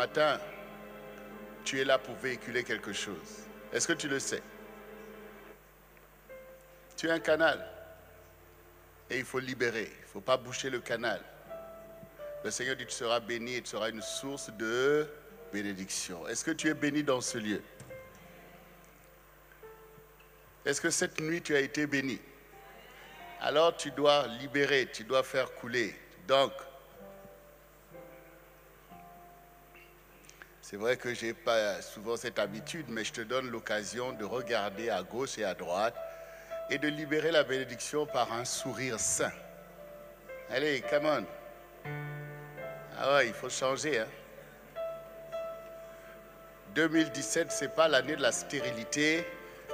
Matin, tu es là pour véhiculer quelque chose. Est-ce que tu le sais? Tu es un canal. Et il faut libérer. Il ne faut pas boucher le canal. Le Seigneur dit, tu seras béni et tu seras une source de bénédiction. Est-ce que tu es béni dans ce lieu? Est-ce que cette nuit tu as été béni? Alors tu dois libérer, tu dois faire couler. Donc, c'est vrai que je n'ai pas souvent cette habitude, mais je te donne l'occasion de regarder à gauche et à droite et de libérer la bénédiction par un sourire sain. Allez, come on. Ah ouais, il faut changer. Hein. 2017, ce n'est pas l'année de la stérilité,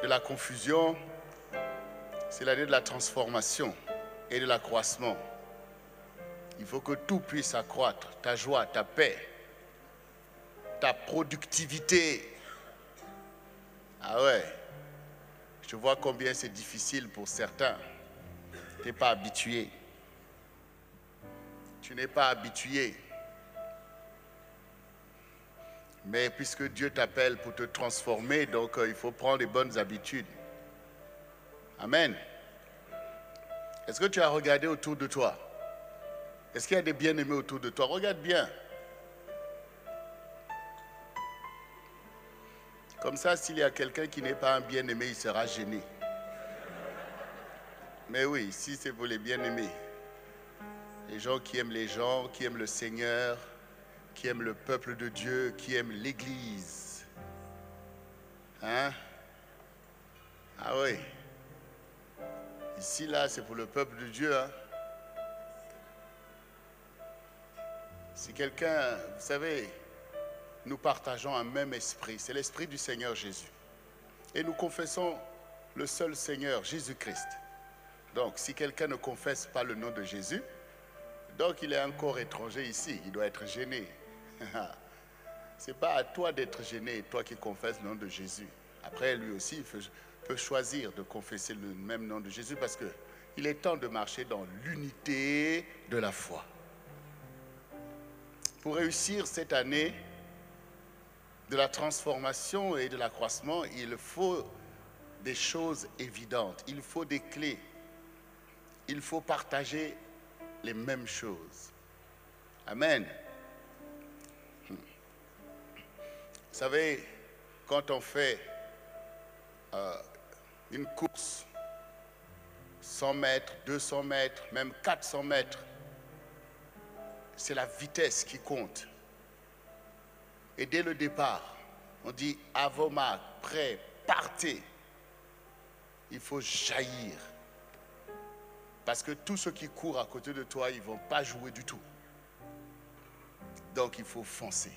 de la confusion, c'est l'année de la transformation et de l'accroissement. Il faut que tout puisse accroître, ta joie, ta paix, productivité. Ah ouais, je vois combien c'est difficile pour certains. Tu n'es pas habitué. Tu n'es pas habitué. Mais puisque Dieu t'appelle pour te transformer, donc euh, il faut prendre les bonnes habitudes. Amen. Est-ce que tu as regardé autour de toi? Est-ce qu'il y a des bien-aimés autour de toi? Regarde bien. Comme ça, s'il y a quelqu'un qui n'est pas un bien-aimé, il sera gêné. Mais oui, si c'est pour les bien-aimés, les gens qui aiment les gens, qui aiment le Seigneur, qui aime le peuple de Dieu, qui aime l'Église. Hein? Ah oui. Ici, là, c'est pour le peuple de Dieu. Hein? Si quelqu'un, vous savez, nous partageons un même esprit, c'est l'esprit du Seigneur Jésus. Et nous confessons le seul Seigneur, Jésus-Christ. Donc, si quelqu'un ne confesse pas le nom de Jésus, donc il est encore étranger ici, il doit être gêné. C'est pas à toi d'être gêné, toi qui confesses le nom de Jésus. Après, lui aussi, il peut choisir de confesser le même nom de Jésus parce qu'il est temps de marcher dans l'unité de la foi. Pour réussir cette année de la transformation et de l'accroissement, il faut des choses évidentes, il faut des clés, il faut partager les mêmes choses. Amen. Vous savez, quand on fait euh, une course, 100 mètres, 200 mètres, même 400 mètres, c'est la vitesse qui compte. Et dès le départ, on dit avoma, prêt, partez. Il faut jaillir. Parce que tous ceux qui courent à côté de toi, ils ne vont pas jouer du tout. Donc il faut foncer.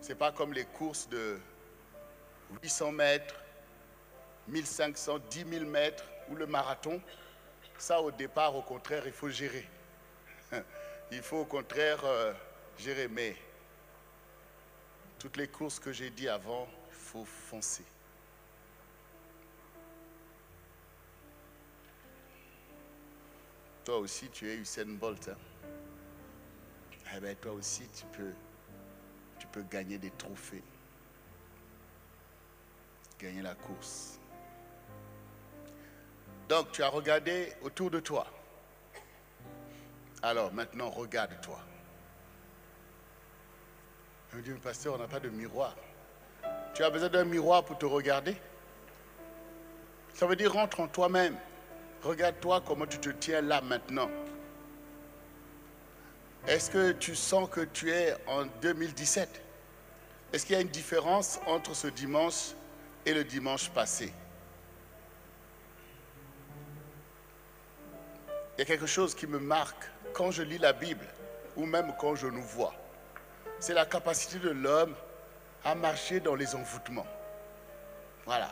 Ce n'est pas comme les courses de 800 mètres, 1500, 10 000 mètres ou le marathon. Ça, au départ, au contraire, il faut gérer. Il faut au contraire euh, gérer. Mais toutes les courses que j'ai dit avant, il faut foncer. Toi aussi, tu es Usain Bolt. Hein? Eh bien, toi aussi, tu peux tu peux gagner des trophées, gagner la course. Donc, tu as regardé autour de toi. Alors, maintenant, regarde-toi. Je me dit, pasteur, on n'a pas de miroir. Tu as besoin d'un miroir pour te regarder Ça veut dire rentre en toi-même. Regarde-toi comment tu te tiens là maintenant. Est-ce que tu sens que tu es en 2017 Est-ce qu'il y a une différence entre ce dimanche et le dimanche passé? Il y a quelque chose qui me marque quand je lis la Bible ou même quand je nous vois. C'est la capacité de l'homme à marcher dans les envoûtements. Voilà.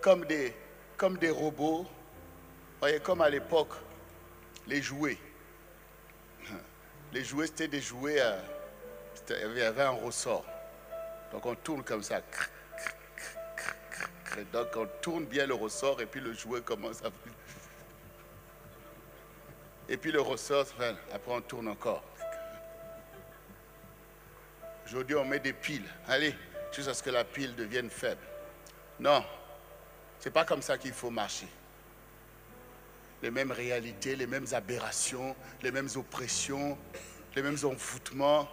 Comme des, comme des robots, voyez, comme à l'époque, les jouets. Les jouets, c'était des jouets, euh, il y avait un ressort. Donc on tourne comme ça. Donc on tourne bien le ressort et puis le jouet commence à... Et puis le ressort, après on tourne encore. Aujourd'hui, on met des piles. Allez, jusqu'à ce que la pile devienne faible. Non, ce n'est pas comme ça qu'il faut marcher. Les mêmes réalités, les mêmes aberrations, les mêmes oppressions, les mêmes envoûtements.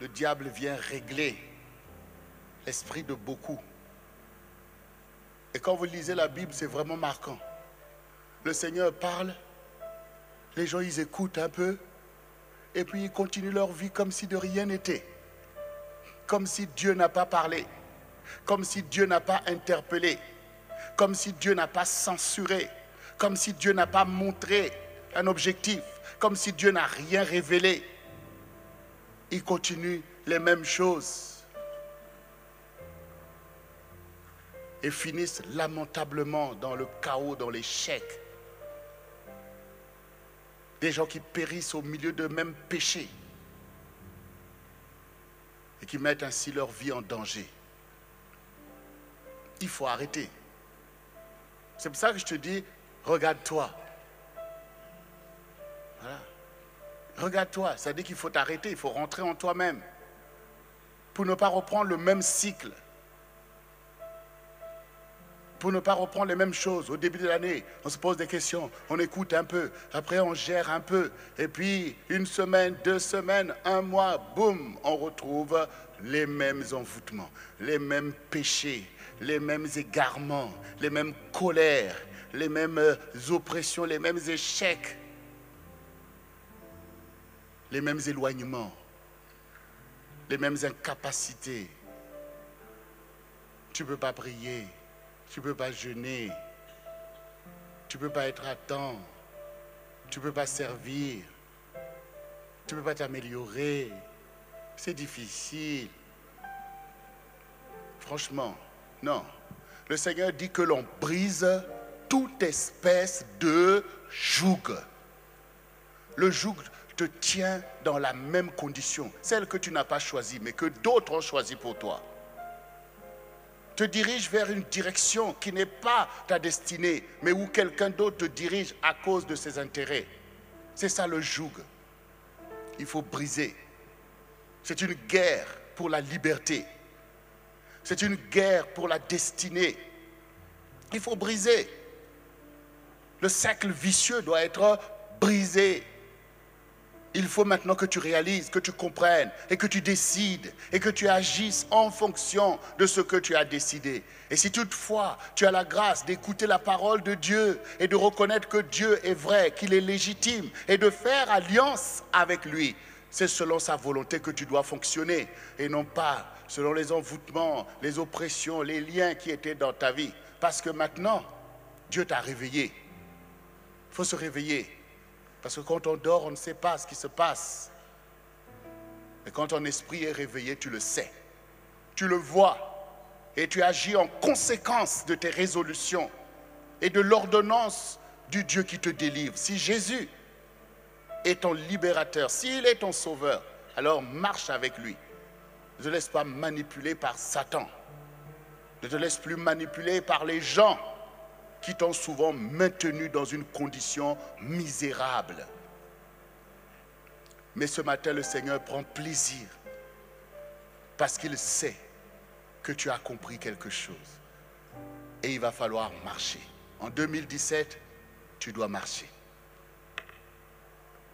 Le diable vient régler l'esprit de beaucoup. Et quand vous lisez la Bible, c'est vraiment marquant. Le Seigneur parle, les gens ils écoutent un peu, et puis ils continuent leur vie comme si de rien n'était. Comme si Dieu n'a pas parlé, comme si Dieu n'a pas interpellé, comme si Dieu n'a pas censuré, comme si Dieu n'a pas montré un objectif, comme si Dieu n'a rien révélé. Ils continuent les mêmes choses. Et finissent lamentablement dans le chaos, dans l'échec. Des gens qui périssent au milieu de mêmes péchés et qui mettent ainsi leur vie en danger. Il faut arrêter. C'est pour ça que je te dis, regarde-toi. Voilà. Regarde-toi, ça dit qu'il faut t'arrêter, il faut rentrer en toi-même pour ne pas reprendre le même cycle pour ne pas reprendre les mêmes choses. Au début de l'année, on se pose des questions, on écoute un peu, après on gère un peu, et puis une semaine, deux semaines, un mois, boum, on retrouve les mêmes envoûtements, les mêmes péchés, les mêmes égarements, les mêmes colères, les mêmes euh, oppressions, les mêmes échecs, les mêmes éloignements, les mêmes incapacités. Tu ne peux pas prier tu ne peux pas jeûner. Tu ne peux pas être à temps. Tu ne peux pas servir. Tu ne peux pas t'améliorer. C'est difficile. Franchement, non. Le Seigneur dit que l'on brise toute espèce de joug. Le joug te tient dans la même condition, celle que tu n'as pas choisie, mais que d'autres ont choisie pour toi te dirige vers une direction qui n'est pas ta destinée, mais où quelqu'un d'autre te dirige à cause de ses intérêts. C'est ça le joug. Il faut briser. C'est une guerre pour la liberté. C'est une guerre pour la destinée. Il faut briser. Le cercle vicieux doit être brisé. Il faut maintenant que tu réalises, que tu comprennes et que tu décides et que tu agisses en fonction de ce que tu as décidé. Et si toutefois tu as la grâce d'écouter la parole de Dieu et de reconnaître que Dieu est vrai, qu'il est légitime et de faire alliance avec lui, c'est selon sa volonté que tu dois fonctionner et non pas selon les envoûtements, les oppressions, les liens qui étaient dans ta vie. Parce que maintenant, Dieu t'a réveillé. Il faut se réveiller. Parce que quand on dort, on ne sait pas ce qui se passe. Mais quand ton esprit est réveillé, tu le sais. Tu le vois. Et tu agis en conséquence de tes résolutions et de l'ordonnance du Dieu qui te délivre. Si Jésus est ton libérateur, s'il est ton sauveur, alors marche avec lui. Ne te laisse pas manipuler par Satan. Ne te laisse plus manipuler par les gens qui t'ont souvent maintenu dans une condition misérable. Mais ce matin, le Seigneur prend plaisir parce qu'il sait que tu as compris quelque chose. Et il va falloir marcher. En 2017, tu dois marcher.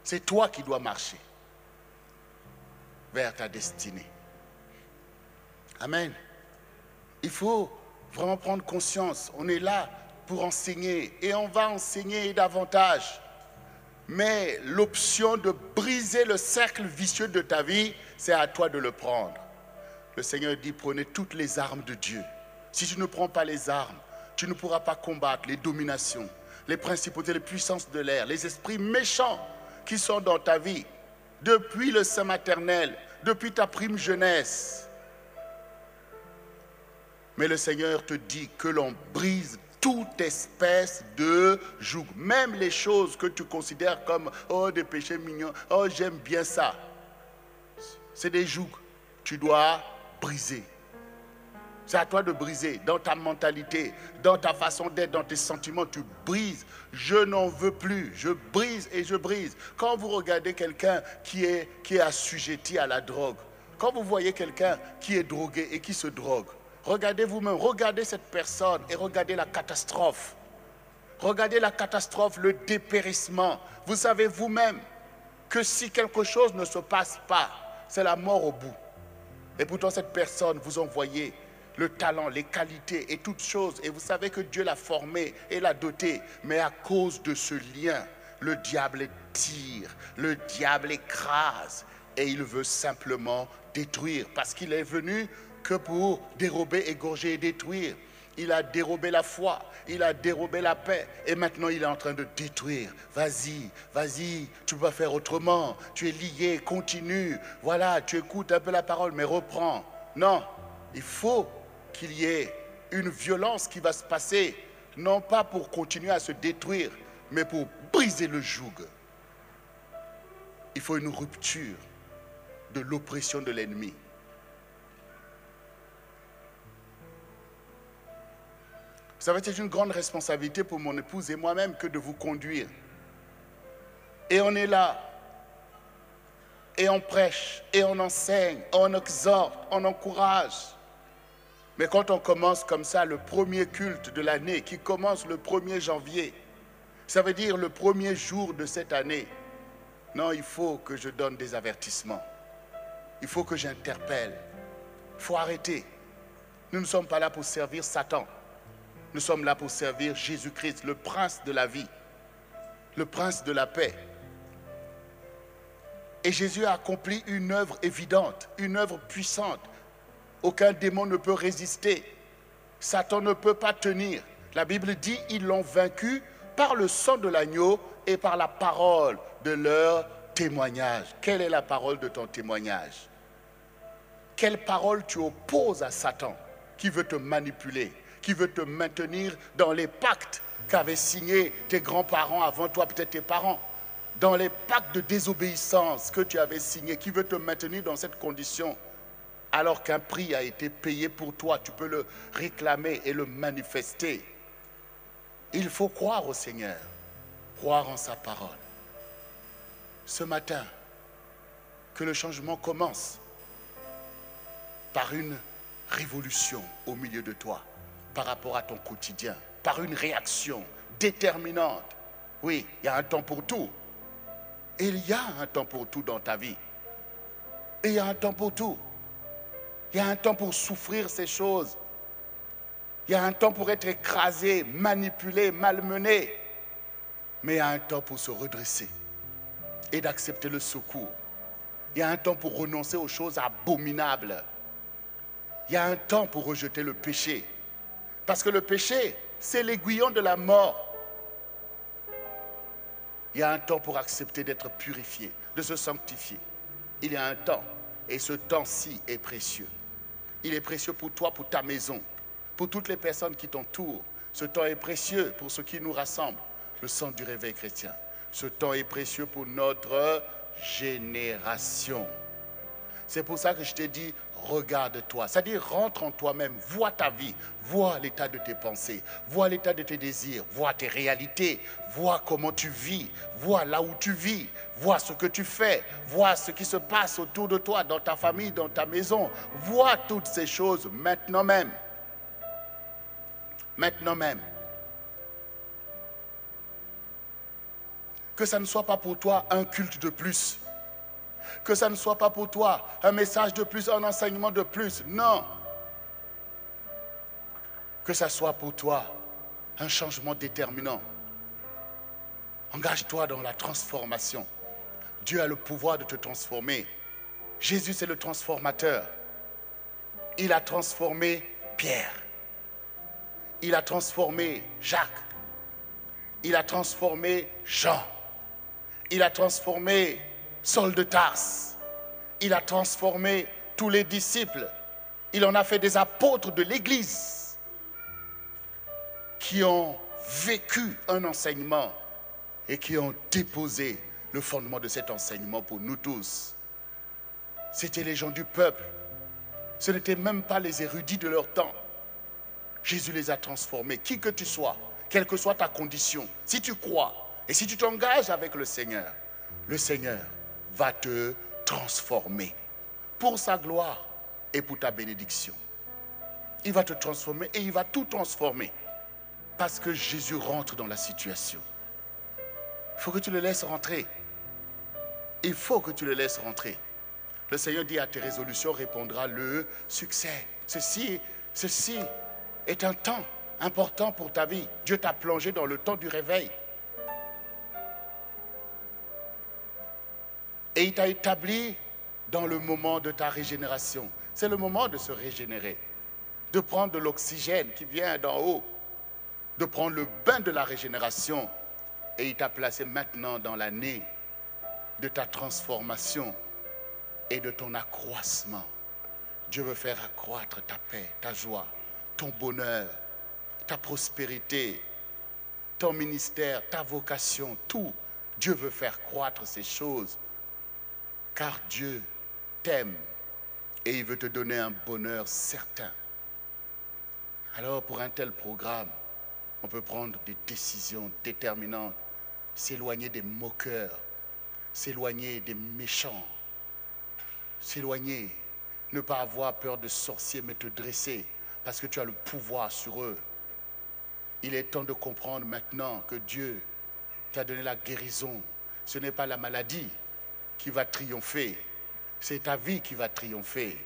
C'est toi qui dois marcher vers ta destinée. Amen. Il faut vraiment prendre conscience. On est là pour enseigner et on va enseigner davantage. Mais l'option de briser le cercle vicieux de ta vie, c'est à toi de le prendre. Le Seigneur dit, prenez toutes les armes de Dieu. Si tu ne prends pas les armes, tu ne pourras pas combattre les dominations, les principautés, les puissances de l'air, les esprits méchants qui sont dans ta vie depuis le sein maternel, depuis ta prime jeunesse. Mais le Seigneur te dit que l'on brise toute espèce de joug. Même les choses que tu considères comme, oh, des péchés mignons, oh, j'aime bien ça. C'est des jougs. Tu dois briser. C'est à toi de briser dans ta mentalité, dans ta façon d'être, dans tes sentiments. Tu brises. Je n'en veux plus. Je brise et je brise. Quand vous regardez quelqu'un qui est, qui est assujetti à la drogue, quand vous voyez quelqu'un qui est drogué et qui se drogue, regardez vous-même, regardez cette personne et regardez la catastrophe. Regardez la catastrophe, le dépérissement. Vous savez vous-même que si quelque chose ne se passe pas, c'est la mort au bout. Et pourtant, cette personne, vous envoyez le talent, les qualités et toutes choses. Et vous savez que Dieu l'a formé et l'a doté. Mais à cause de ce lien, le diable tire, le diable écrase. Et il veut simplement détruire. Parce qu'il est venu que pour dérober, égorger et détruire. Il a dérobé la foi, il a dérobé la paix et maintenant il est en train de détruire. Vas-y, vas-y, tu vas faire autrement. Tu es lié, continue. Voilà, tu écoutes un peu la parole, mais reprends. Non, il faut qu'il y ait une violence qui va se passer, non pas pour continuer à se détruire, mais pour briser le joug. Il faut une rupture de l'oppression de l'ennemi. Ça va être une grande responsabilité pour mon épouse et moi-même que de vous conduire. Et on est là, et on prêche, et on enseigne, on exhorte, on encourage. Mais quand on commence comme ça, le premier culte de l'année, qui commence le 1er janvier, ça veut dire le premier jour de cette année, non, il faut que je donne des avertissements. Il faut que j'interpelle. Il faut arrêter. Nous ne sommes pas là pour servir Satan. Nous sommes là pour servir Jésus-Christ, le prince de la vie, le prince de la paix. Et Jésus a accompli une œuvre évidente, une œuvre puissante aucun démon ne peut résister. Satan ne peut pas tenir. La Bible dit, ils l'ont vaincu par le sang de l'agneau et par la parole de leur témoignage. Quelle est la parole de ton témoignage? Quelle parole tu opposes à Satan qui veut te manipuler, qui veut te maintenir dans les pactes qu'avaient signés tes grands-parents avant toi, peut-être tes parents, dans les pactes de désobéissance que tu avais signés, qui veut te maintenir dans cette condition alors qu'un prix a été payé pour toi. Tu peux le réclamer et le manifester. Il faut croire au Seigneur, croire en sa parole. Ce matin, que le changement commence par une révolution au milieu de toi, par rapport à ton quotidien, par une réaction déterminante. Oui, il y a un temps pour tout. Il y a un temps pour tout dans ta vie. Il y a un temps pour tout. Il y a un temps pour souffrir ces choses. Il y a un temps pour être écrasé, manipulé, malmené. Mais il y a un temps pour se redresser et d'accepter le secours. Il y a un temps pour renoncer aux choses abominables. Il y a un temps pour rejeter le péché. Parce que le péché, c'est l'aiguillon de la mort. Il y a un temps pour accepter d'être purifié, de se sanctifier. Il y a un temps, et ce temps-ci est précieux. Il est précieux pour toi, pour ta maison, pour toutes les personnes qui t'entourent. Ce temps est précieux pour ce qui nous rassemble, le sang du réveil chrétien. Ce temps est précieux pour notre génération. C'est pour ça que je t'ai dit, regarde-toi. C'est-à-dire, rentre en toi-même, vois ta vie, vois l'état de tes pensées, vois l'état de tes désirs, vois tes réalités, vois comment tu vis, vois là où tu vis, vois ce que tu fais, vois ce qui se passe autour de toi, dans ta famille, dans ta maison. Vois toutes ces choses maintenant même. Maintenant même. Que ça ne soit pas pour toi un culte de plus que ça ne soit pas pour toi un message de plus, un enseignement de plus. Non. Que ça soit pour toi un changement déterminant. Engage-toi dans la transformation. Dieu a le pouvoir de te transformer. Jésus, c'est le transformateur. Il a transformé Pierre. Il a transformé Jacques. Il a transformé Jean. Il a transformé Saul de Tarse. Il a transformé tous les disciples. Il en a fait des apôtres de l'Église qui ont vécu un enseignement et qui ont déposé le fondement de cet enseignement pour nous tous. C'était les gens du peuple. Ce n'étaient même pas les érudits de leur temps. Jésus les a transformés. Qui que tu sois, quelle que soit ta condition, si tu crois et si tu t'engages avec le Seigneur, le Seigneur va te transformer pour sa gloire et pour ta bénédiction. Il va te transformer et il va tout transformer parce que Jésus rentre dans la situation. Il faut que tu le laisses rentrer. Il faut que tu le laisses rentrer. Le Seigneur dit à tes résolutions répondra le succès. Ceci, ceci est un temps important pour ta vie. Dieu t'a plongé dans le temps du réveil. Et il t'a établi dans le moment de ta régénération. C'est le moment de se régénérer, de prendre de l'oxygène qui vient d'en haut, de prendre le bain de la régénération. Et il t'a placé maintenant dans l'année de ta transformation et de ton accroissement. Dieu veut faire accroître ta paix, ta joie, ton bonheur, ta prospérité, ton ministère, ta vocation, tout. Dieu veut faire croître ces choses car Dieu t'aime et il veut te donner un bonheur certain. Alors pour un tel programme, on peut prendre des décisions déterminantes, s'éloigner des moqueurs, s'éloigner des méchants, s'éloigner, ne pas avoir peur de sorciers, mais te dresser, parce que tu as le pouvoir sur eux. Il est temps de comprendre maintenant que Dieu t'a donné la guérison. Ce n'est pas la maladie qui va triompher, c'est ta vie qui va triompher.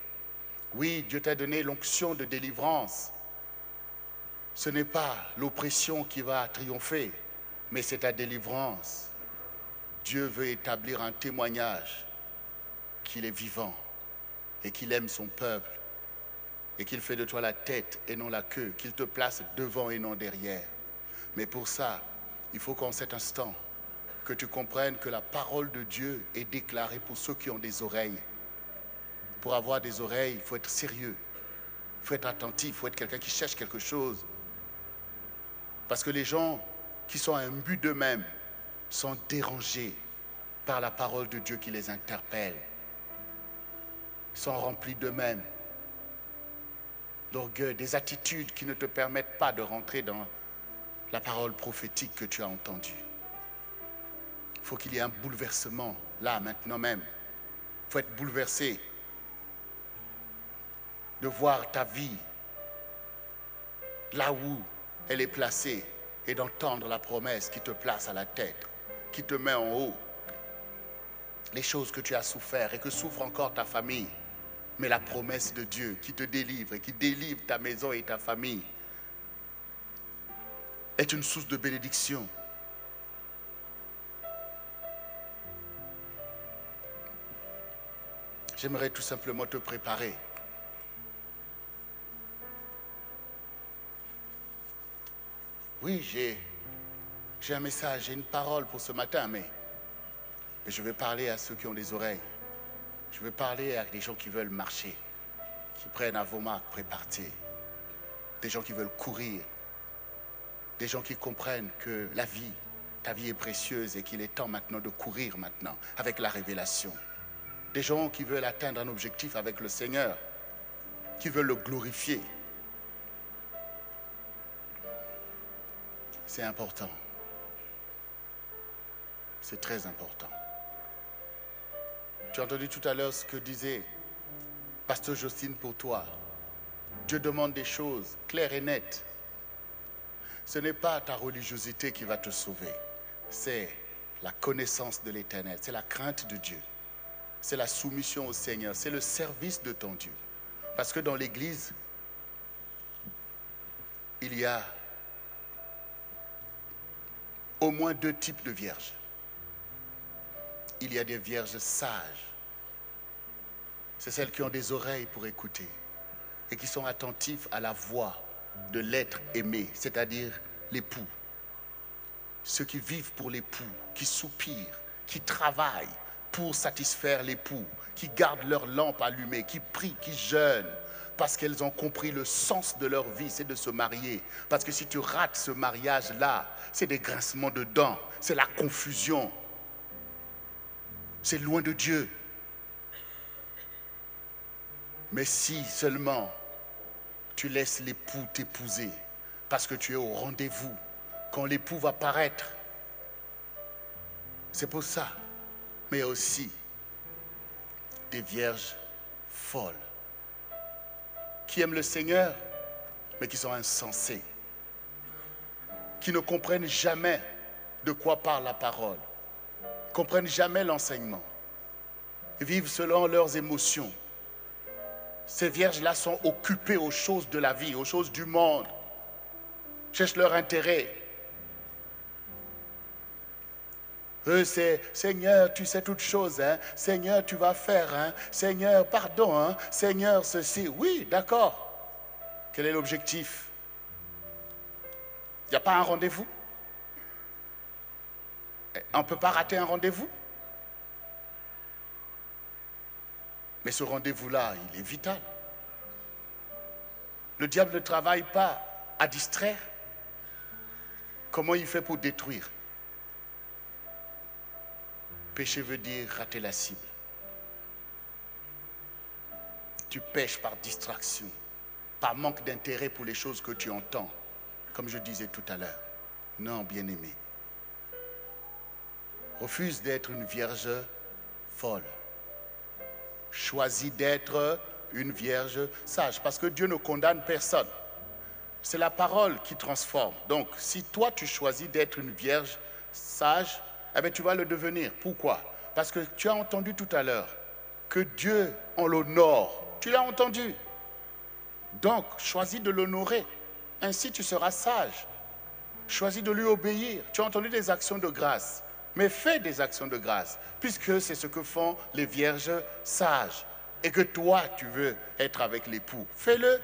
Oui, Dieu t'a donné l'onction de délivrance. Ce n'est pas l'oppression qui va triompher, mais c'est ta délivrance. Dieu veut établir un témoignage qu'il est vivant et qu'il aime son peuple et qu'il fait de toi la tête et non la queue, qu'il te place devant et non derrière. Mais pour ça, il faut qu'en cet instant, que tu comprennes que la parole de Dieu est déclarée pour ceux qui ont des oreilles. Pour avoir des oreilles, il faut être sérieux, il faut être attentif, il faut être quelqu'un qui cherche quelque chose. Parce que les gens qui sont à un but d'eux-mêmes sont dérangés par la parole de Dieu qui les interpelle, sont remplis d'eux-mêmes, d'orgueil, des attitudes qui ne te permettent pas de rentrer dans la parole prophétique que tu as entendue. Il faut qu'il y ait un bouleversement là, maintenant même. Il faut être bouleversé de voir ta vie là où elle est placée et d'entendre la promesse qui te place à la tête, qui te met en haut. Les choses que tu as souffert et que souffre encore ta famille, mais la promesse de Dieu qui te délivre et qui délivre ta maison et ta famille est une source de bénédiction. J'aimerais tout simplement te préparer. Oui, j'ai, un message, j'ai une parole pour ce matin, mais, mais je vais parler à ceux qui ont des oreilles. Je vais parler à des gens qui veulent marcher, qui prennent à vos marques, préparez. Des gens qui veulent courir. Des gens qui comprennent que la vie, ta vie est précieuse et qu'il est temps maintenant de courir maintenant avec la révélation. Des gens qui veulent atteindre un objectif avec le Seigneur, qui veulent le glorifier. C'est important. C'est très important. Tu as entendu tout à l'heure ce que disait Pasteur Justine pour toi. Dieu demande des choses claires et nettes. Ce n'est pas ta religiosité qui va te sauver, c'est la connaissance de l'éternel, c'est la crainte de Dieu c'est la soumission au Seigneur, c'est le service de ton Dieu. Parce que dans l'Église, il y a au moins deux types de vierges. Il y a des vierges sages. C'est celles qui ont des oreilles pour écouter et qui sont attentives à la voix de l'être aimé, c'est-à-dire l'époux. Ceux qui vivent pour l'époux, qui soupirent, qui travaillent pour satisfaire l'époux, qui gardent leur lampe allumée, qui prient, qui jeûnent, parce qu'elles ont compris le sens de leur vie, c'est de se marier. Parce que si tu rates ce mariage-là, c'est des grincements de dents, c'est la confusion, c'est loin de Dieu. Mais si seulement tu laisses l'époux t'épouser, parce que tu es au rendez-vous, quand l'époux va paraître, c'est pour ça. Mais aussi des vierges folles qui aiment le Seigneur, mais qui sont insensées, qui ne comprennent jamais de quoi parle la parole, comprennent jamais l'enseignement, vivent selon leurs émotions. Ces vierges-là sont occupées aux choses de la vie, aux choses du monde, cherchent leur intérêt, Eux, c'est Seigneur, tu sais toutes choses. Hein? Seigneur, tu vas faire. Hein? Seigneur, pardon. Hein? Seigneur, ceci. Oui, d'accord. Quel est l'objectif? Il n'y a pas un rendez-vous? On ne peut pas rater un rendez-vous? Mais ce rendez-vous-là, il est vital. Le diable ne travaille pas à distraire. Comment il fait pour détruire? Péché veut dire rater la cible. Tu pêches par distraction, par manque d'intérêt pour les choses que tu entends, comme je disais tout à l'heure. Non, bien-aimé. Refuse d'être une vierge folle. Choisis d'être une vierge sage, parce que Dieu ne condamne personne. C'est la parole qui transforme. Donc, si toi tu choisis d'être une vierge sage, eh bien, tu vas le devenir. Pourquoi? Parce que tu as entendu tout à l'heure que Dieu, en l'honore. Tu l'as entendu. Donc, choisis de l'honorer. Ainsi, tu seras sage. Choisis de lui obéir. Tu as entendu des actions de grâce. Mais fais des actions de grâce, puisque c'est ce que font les vierges sages. Et que toi, tu veux être avec l'époux. Fais-le.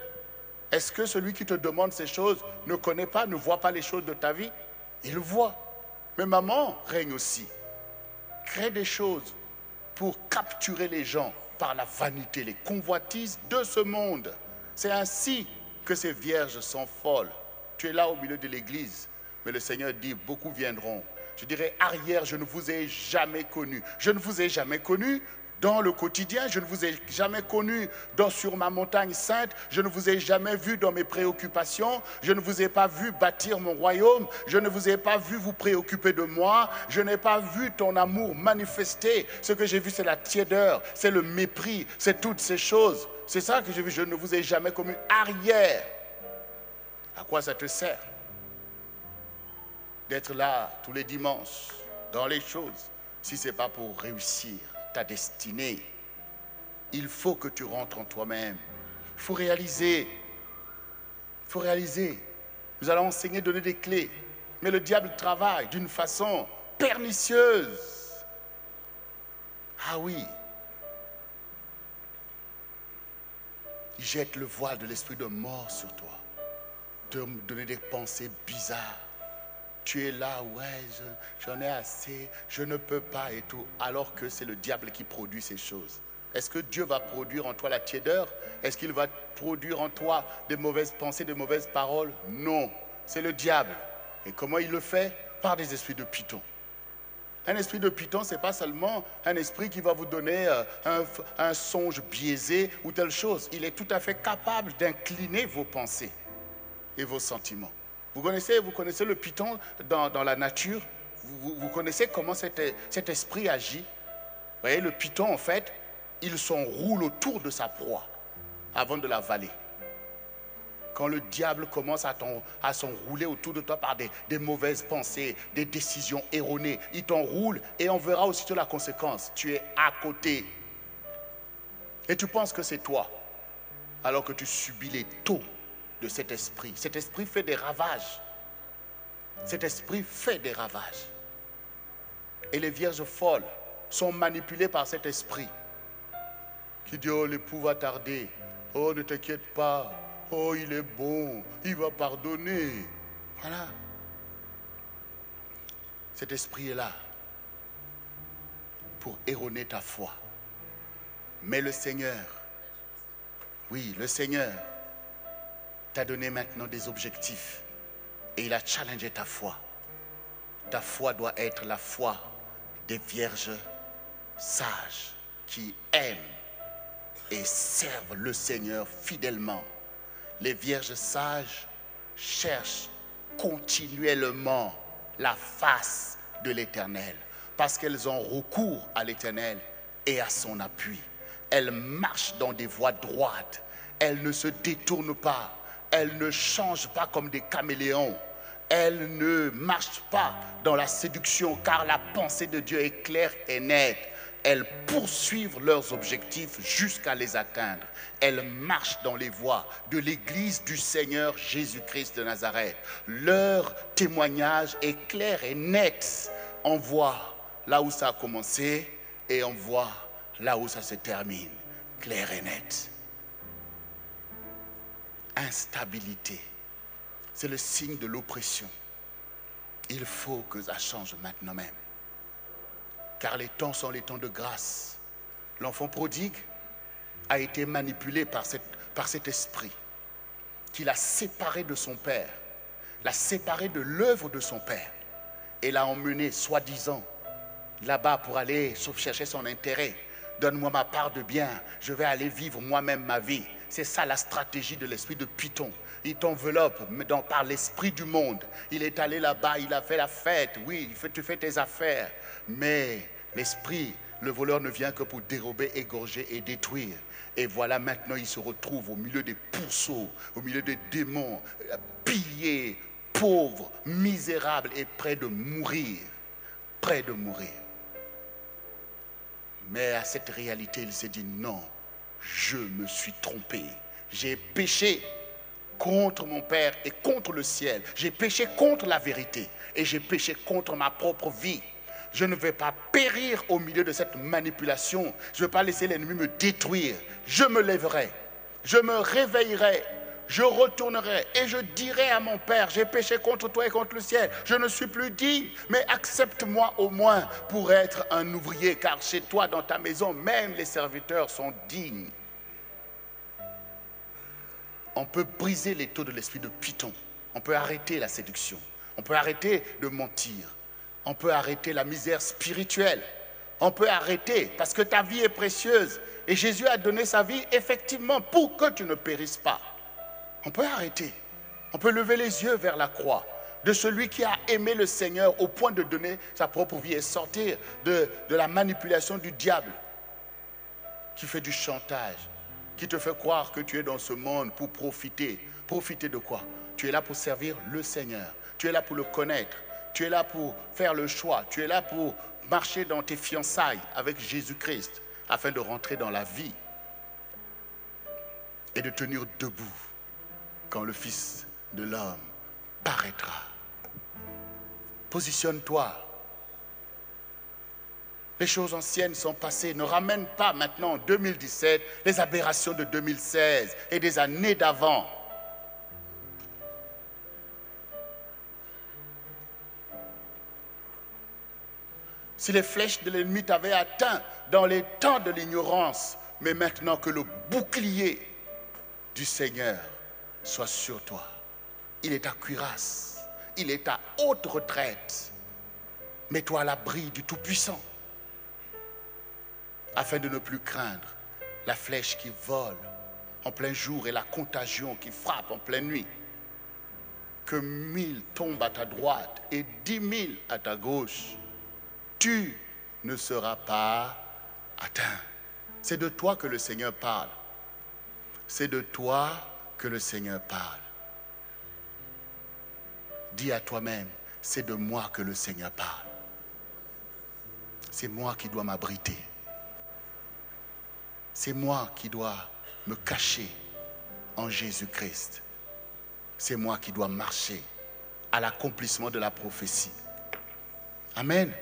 Est-ce que celui qui te demande ces choses ne connaît pas, ne voit pas les choses de ta vie? Il voit. Mais maman règne aussi. Crée des choses pour capturer les gens par la vanité, les convoitises de ce monde. C'est ainsi que ces vierges sont folles. Tu es là au milieu de l'église, mais le Seigneur dit, beaucoup viendront. Je dirais, arrière, je ne vous ai jamais connu. Je ne vous ai jamais connu, dans le quotidien. Je ne vous ai jamais connu dans, sur ma montagne sainte. Je ne vous ai jamais vu dans mes préoccupations. Je ne vous ai pas vu bâtir mon royaume. Je ne vous ai pas vu vous préoccuper de moi. Je n'ai pas vu ton amour manifester. Ce que j'ai vu, c'est la tiédeur, c'est le mépris, c'est toutes ces choses. C'est ça que j'ai vu. Je ne vous ai jamais connu arrière. À quoi ça te sert d'être là tous les dimanches dans les choses si ce n'est pas pour réussir? Ta destinée. Il faut que tu rentres en toi-même. Il faut réaliser. Il faut réaliser. Nous allons enseigner, donner des clés. Mais le diable travaille d'une façon pernicieuse. Ah oui. Il jette le voile de l'esprit de mort sur toi. De me donner des pensées bizarres tu es là, ouais, j'en ai assez, je ne peux pas et tout, alors que c'est le diable qui produit ces choses. Est-ce que Dieu va produire en toi la tiédeur? Est-ce qu'il va produire en toi des mauvaises pensées, des mauvaises paroles? Non, c'est le diable. Et comment il le fait? Par des esprits de python. Un esprit de python, ce n'est pas seulement un esprit qui va vous donner euh, un, un songe biaisé ou telle chose. Il est tout à fait capable d'incliner vos pensées et vos sentiments. Vous connaissez, le python dans, la nature? Vous, connaissez comment cet, esprit agit? Vous voyez, le python, en fait, il s'enroule autour de sa proie avant de la valer. Quand le diable commence à s'enrouler autour de toi par des, des, mauvaises pensées, des décisions erronées, il t'enroule et on verra aussitôt la conséquence. Tu es à côté. Et tu penses que c'est toi, alors que tu subis les taux cet esprit. Cet esprit fait des ravages. Cet esprit fait des ravages. Et les vierges folles sont manipulées par cet esprit qui dit, oh, l'époux va tarder. Oh, ne t'inquiète pas. Oh, il est bon. Il va pardonner. Voilà. Cet esprit est là pour erroner ta foi. Mais le Seigneur, oui, le Seigneur t'a donné maintenant des objectifs et il a challengé ta foi. Ta foi doit être la foi des vierges sages qui aiment et servent le Seigneur fidèlement. Les vierges sages cherchent continuellement la face de l'Éternel parce qu'elles ont recours à l'Éternel et à son appui. Elles marchent dans des voies droites. Elles ne se détournent pas. Elles ne changent pas comme des caméléons. Elles ne marchent pas dans la séduction car la pensée de Dieu est claire et nette. Elles poursuivent leurs objectifs jusqu'à les atteindre. Elles marchent dans les voies de l'Église du Seigneur Jésus-Christ de Nazareth. Leur témoignage est clair et net. On voit là où ça a commencé et on voit là où ça se termine. Clair et net. Instabilité. C'est le signe de l'oppression. Il faut que ça change maintenant même car les temps sont les temps de grâce. L'enfant prodigue a été manipulé par, cet esprit qui l'a séparé de son père, l'a séparé de l'œuvre de son père et l'a emmené, soi-disant, là-bas pour aller chercher son intérêt. Donne-moi ma part de bien, je vais aller vivre moi-même ma vie. C'est ça la stratégie de l'esprit de Python. Il t'enveloppe par l'esprit du monde. Il est allé là-bas, il a fait la fête. Oui, tu fais tes affaires. Mais L'esprit, le voleur ne vient que pour dérober, égorger et détruire. Et voilà maintenant, il se retrouve au milieu des pourceaux, au milieu des démons, pillé, pauvre, misérable et près de mourir. Près de mourir. Mais à cette réalité, il s'est dit non, je me suis trompé. J'ai péché contre mon Père et contre le ciel. J'ai péché contre la vérité et j'ai péché contre ma propre vie je ne vais pas périr au milieu de cette manipulation. Je ne vais pas laisser l'ennemi me détruire. Je me lèverai. Je me réveillerai. Je retournerai et je dirai à mon Père, j'ai péché contre toi et contre le ciel. Je ne suis plus digne, mais accepte-moi au moins pour être un ouvrier, car chez toi, dans ta maison, même les serviteurs sont dignes. On peut briser les taux de l'esprit de Python. On peut arrêter la séduction. On peut arrêter de mentir on peut arrêter la misère spirituelle. On peut arrêter parce que ta vie est précieuse. Et Jésus a donné sa vie effectivement pour que tu ne périsses pas. On peut arrêter. On peut lever les yeux vers la croix de celui qui a aimé le Seigneur au point de donner sa propre vie et sortir de, de la manipulation du diable qui fait du chantage, qui te fait croire que tu es dans ce monde pour profiter. Profiter de quoi? Tu es là pour servir le Seigneur. Tu es là pour le connaître. Tu es là pour faire le choix. Tu es là pour marcher dans tes fiançailles avec Jésus-Christ afin de rentrer dans la vie et de tenir debout quand le Fils de l'homme paraîtra. Positionne-toi. Les choses anciennes sont passées. Ne ramène pas maintenant en 2017 les aberrations de 2016 et des années d'avant. si les flèches de l'ennemi t'avaient atteint dans les temps de l'ignorance, mais maintenant que le bouclier du Seigneur soit sur toi. Il est ta cuirasse, il est ta haute retraite. Mets-toi à l'abri du Tout-Puissant, afin de ne plus craindre la flèche qui vole en plein jour et la contagion qui frappe en pleine nuit. Que mille tombent à ta droite et dix mille à ta gauche tu ne seras pas atteint. C'est de toi que le Seigneur parle. C'est de toi le Seigneur parle. Dis à toi-même, c'est de moi que le Seigneur parle. C'est moi qui dois m'abriter. C'est moi qui dois me cacher en Jésus-Christ. C'est moi qui dois marcher à l'accomplissement de la prophétie. Amen.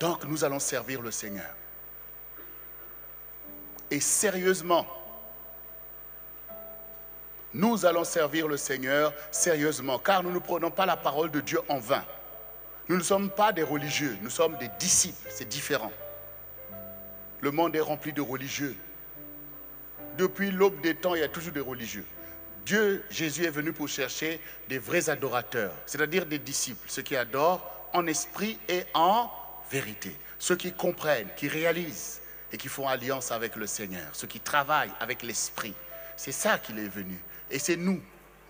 Donc nous allons servir le Seigneur. Et sérieusement, nous allons servir le Seigneur sérieusement, car nous ne prenons pas la parole de Dieu en vain. Nous ne sommes pas des religieux, nous sommes des disciples, c'est différent. Le monde est rempli de religieux. Depuis l'aube des temps, il y a toujours des religieux. Dieu, Jésus est venu pour chercher des vrais adorateurs, c'est-à-dire des disciples, ceux qui adorent en esprit et en vérité. ceux qui comprennent, qui réalisent et qui font alliance avec le Seigneur, ceux qui travaillent avec l'Esprit. C'est ça qu'il est venu. Et c'est nous,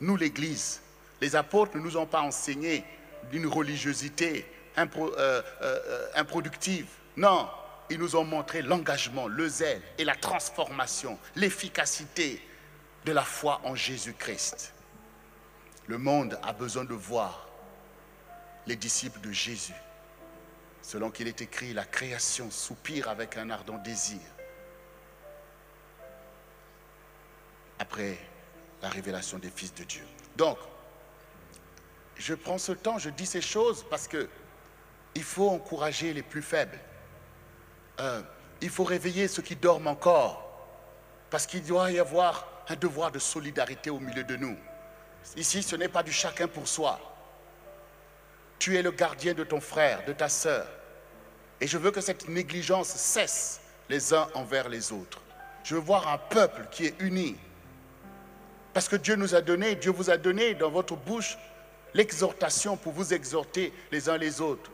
nous l'Église. Les apôtres ne nous ont pas enseigné d'une religiosité euh, euh, euh, improductive. Non, ils nous ont montré l'engagement, le zèle et la transformation, l'efficacité de la foi en Jésus-Christ. Le monde a besoin de voir les disciples de Jésus. Selon qu'il est écrit, la création soupire avec un ardent désir. Après la révélation des fils de Dieu. Donc, je prends ce temps, je dis ces choses parce que il faut encourager les plus faibles. Euh, il faut réveiller ceux qui dorment encore. Parce qu'il doit y avoir un devoir de solidarité au milieu de nous. Ici, ce n'est pas du chacun pour soi. Tu es le gardien de ton frère, de ta sœur. Et je veux que cette négligence cesse les uns envers les autres. Je veux voir un peuple qui est uni. Parce que Dieu nous a donné, Dieu vous a donné dans votre bouche l'exhortation pour vous exhorter les uns les autres.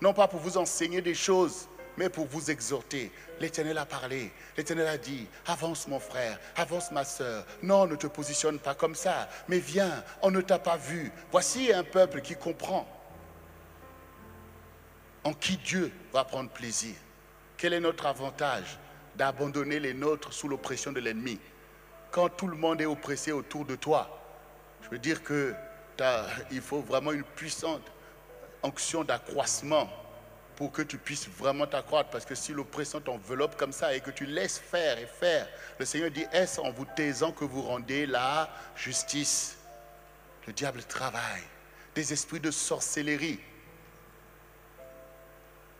Non pas pour vous enseigner des choses, mais pour vous exhorter. L'Éternel a parlé, l'Éternel a dit, avance mon frère, avance ma soeur. Non, ne te positionne pas comme ça, mais viens, on ne t'a pas vu. Voici un peuple qui comprend en qui Dieu va prendre plaisir. Quel est notre avantage d'abandonner les nôtres sous l'oppression de l'ennemi? Quand tout le monde est oppressé autour de toi, je veux dire que il faut vraiment une puissante onction d'accroissement pour que tu puisses vraiment t'accroître. Parce que si l'oppression t'enveloppe comme ça et que tu laisses faire et faire, le Seigneur dit, est-ce en vous taisant que vous rendez la justice? Le diable travaille. Des esprits de sorcellerie.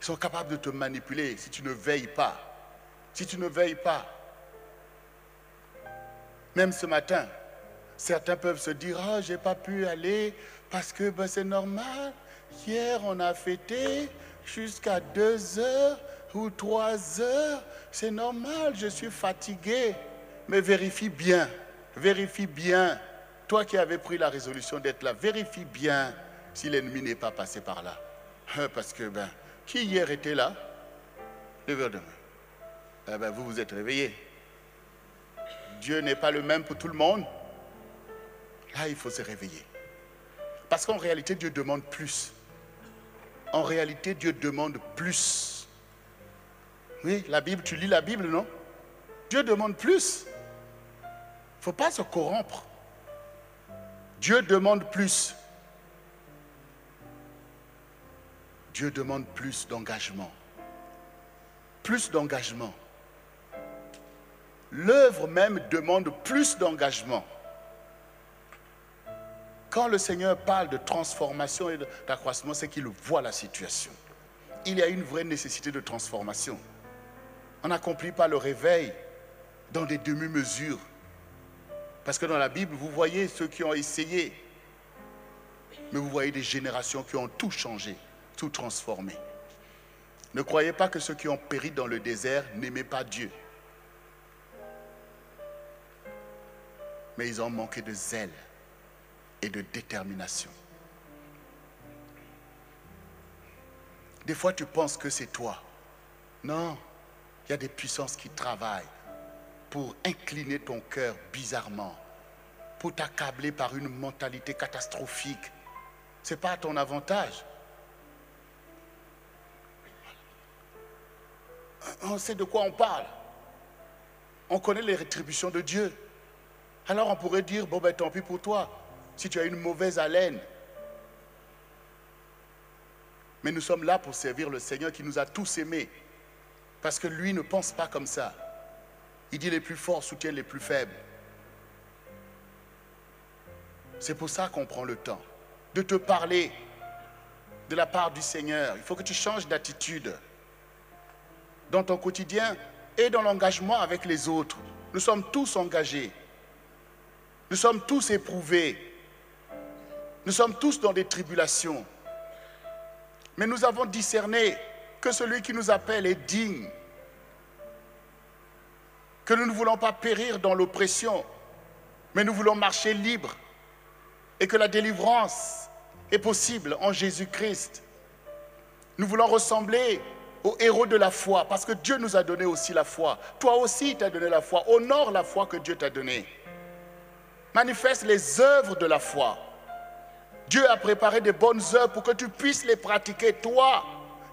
Ils sont capables de te manipuler si tu ne veilles pas. Si tu ne veilles pas. Même ce matin, Certains peuvent se dire, ah, j'ai pas pu aller parce que ben, c'est normal. Hier, on a fêté jusqu'à deux heures ou trois heures. C'est normal, je suis fatigué. Mais vérifie bien, vérifie bien. Toi qui avais pris la résolution d'être là, vérifie bien si l'ennemi n'est pas passé par là. Hein, parce que, ben, qui hier était là? Levez demain. Eh ben, vous vous êtes réveillés. Dieu n'est pas le même pour tout le monde. Là, il faut se réveiller. Parce qu'en réalité, Dieu demande plus. En réalité, Dieu demande plus. Oui, la Bible, tu lis la Bible, non? Dieu demande plus. Il ne faut pas se corrompre. Dieu demande plus. Dieu demande plus d'engagement. Plus d'engagement. L'œuvre même demande plus d'engagement. Quand le Seigneur parle de transformation et d'accroissement, c'est qu'il voit la situation. Il y a une vraie nécessité de transformation. On n'accomplit pas le réveil dans des demi-mesures. Parce que dans la Bible, vous voyez ceux qui ont essayé, mais vous voyez des générations qui ont tout changé, tout transformé. Ne croyez pas que ceux qui ont péri dans le désert n'aimaient pas Dieu. Mais ils ont manqué de zèle et de détermination. Des fois, tu penses que c'est toi. Non, il y a des puissances qui travaillent pour incliner ton cœur bizarrement, pour t'accabler par une mentalité catastrophique. Ce n'est pas à ton avantage. On sait de quoi on parle. On connaît les rétributions de Dieu. Alors on pourrait dire, bon ben tant pis pour toi si tu as une mauvaise haleine. Mais nous sommes là pour servir le Seigneur qui nous a tous aimés. Parce que lui ne pense pas comme ça. Il dit les plus forts soutiennent les plus faibles. C'est pour ça qu'on prend le temps de te parler de la part du Seigneur. Il faut que tu changes d'attitude dans ton quotidien et dans l'engagement avec les autres. Nous sommes tous engagés. Nous sommes tous éprouvés. Nous sommes tous dans des tribulations. Mais nous avons discerné que celui qui nous appelle est digne. Que nous ne voulons pas périr dans l'oppression, mais nous voulons marcher libre. Et que la délivrance est possible en Jésus-Christ. Nous voulons ressembler aux héros de la foi, parce que Dieu nous a donné aussi la foi. Toi aussi, il t'a donné la foi. Honore la foi que Dieu t'a donnée. Manifeste les œuvres de la foi. Dieu a préparé de bonnes œuvres pour que tu puisses les pratiquer. Toi,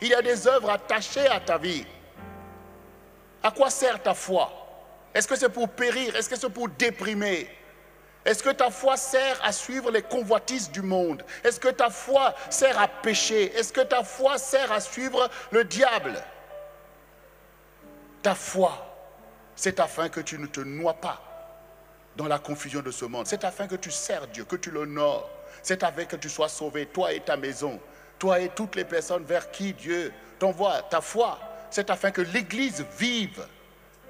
il y a des œuvres attachées à ta vie. À quoi sert ta foi? Est-ce que c'est pour périr? Est-ce que c'est pour déprimer? Est-ce que ta foi sert à suivre les convoitises du monde? Est-ce que ta foi sert à pécher? Est-ce que ta foi sert à suivre le diable? Ta foi, c'est afin que tu ne te noies pas dans la confusion de ce monde. C'est afin que tu sers Dieu, que tu l'honores. C'est afin que tu sois sauvé, toi et ta maison, toi et toutes les personnes vers qui Dieu t'envoie. Ta foi, c'est afin que l'Église vive.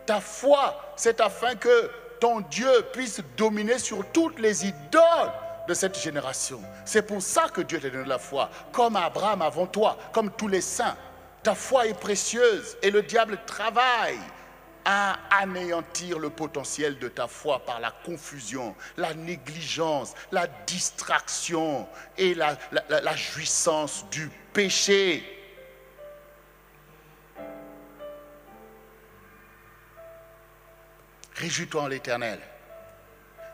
Ta foi, c'est afin que ton Dieu puisse dominer sur toutes les idoles de cette génération. C'est pour ça que Dieu t'a donné la foi, comme Abraham avant toi, comme tous les saints. Ta foi est précieuse et le diable travaille à anéantir le potentiel de ta foi par la confusion, la négligence, la distraction et la, la jouissance du péché. Réjouis-toi en l'Éternel.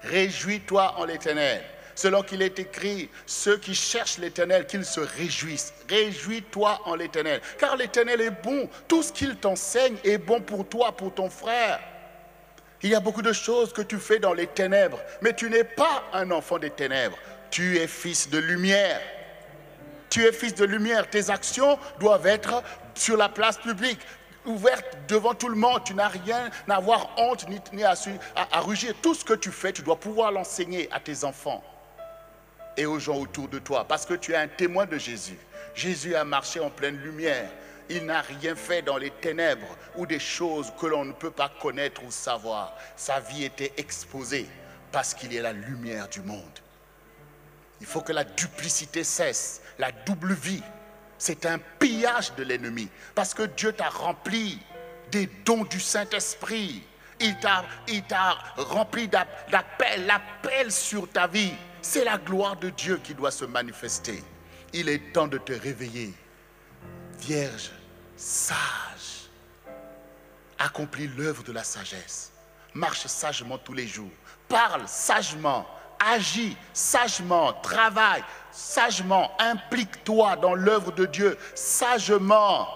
Réjouis-toi en l'Éternel. Selon qu'il est écrit, ceux qui cherchent l'Éternel, qu'ils se réjouissent. Réjouis-toi en l'Éternel. Car l'Éternel est bon. Tout ce qu'il t'enseigne est bon pour toi, pour ton frère. Il y a beaucoup de choses que tu fais dans les ténèbres, mais tu n'es pas un enfant des ténèbres. Tu es fils de lumière. Tu es fils de lumière. Tes actions doivent être sur la place publique ouverte devant tout le monde. Tu n'as rien à avoir honte ni, à, à, rugir. Tout ce que tu fais, tu dois pouvoir l'enseigner à tes enfants et aux gens autour de toi parce que tu es un témoin de Jésus. Jésus a marché en pleine lumière. Il n'a rien fait dans les ténèbres ou des choses que l'on ne peut pas connaître ou savoir. Sa vie était exposée parce qu'il est la lumière du monde. Il faut que la duplicité cesse, la double vie c'est un pillage de l'ennemi. Parce que Dieu t'a rempli des dons du Saint-Esprit. Il t'a, rempli d'appels, l'appel sur ta vie. C'est la gloire de Dieu qui doit se manifester. Il est temps de te réveiller. Vierge, sage, accomplis l'œuvre de la sagesse. Marche sagement tous les jours. Parle sagement. Agis sagement. Travaille sagement, implique-toi dans l'œuvre de Dieu sagement.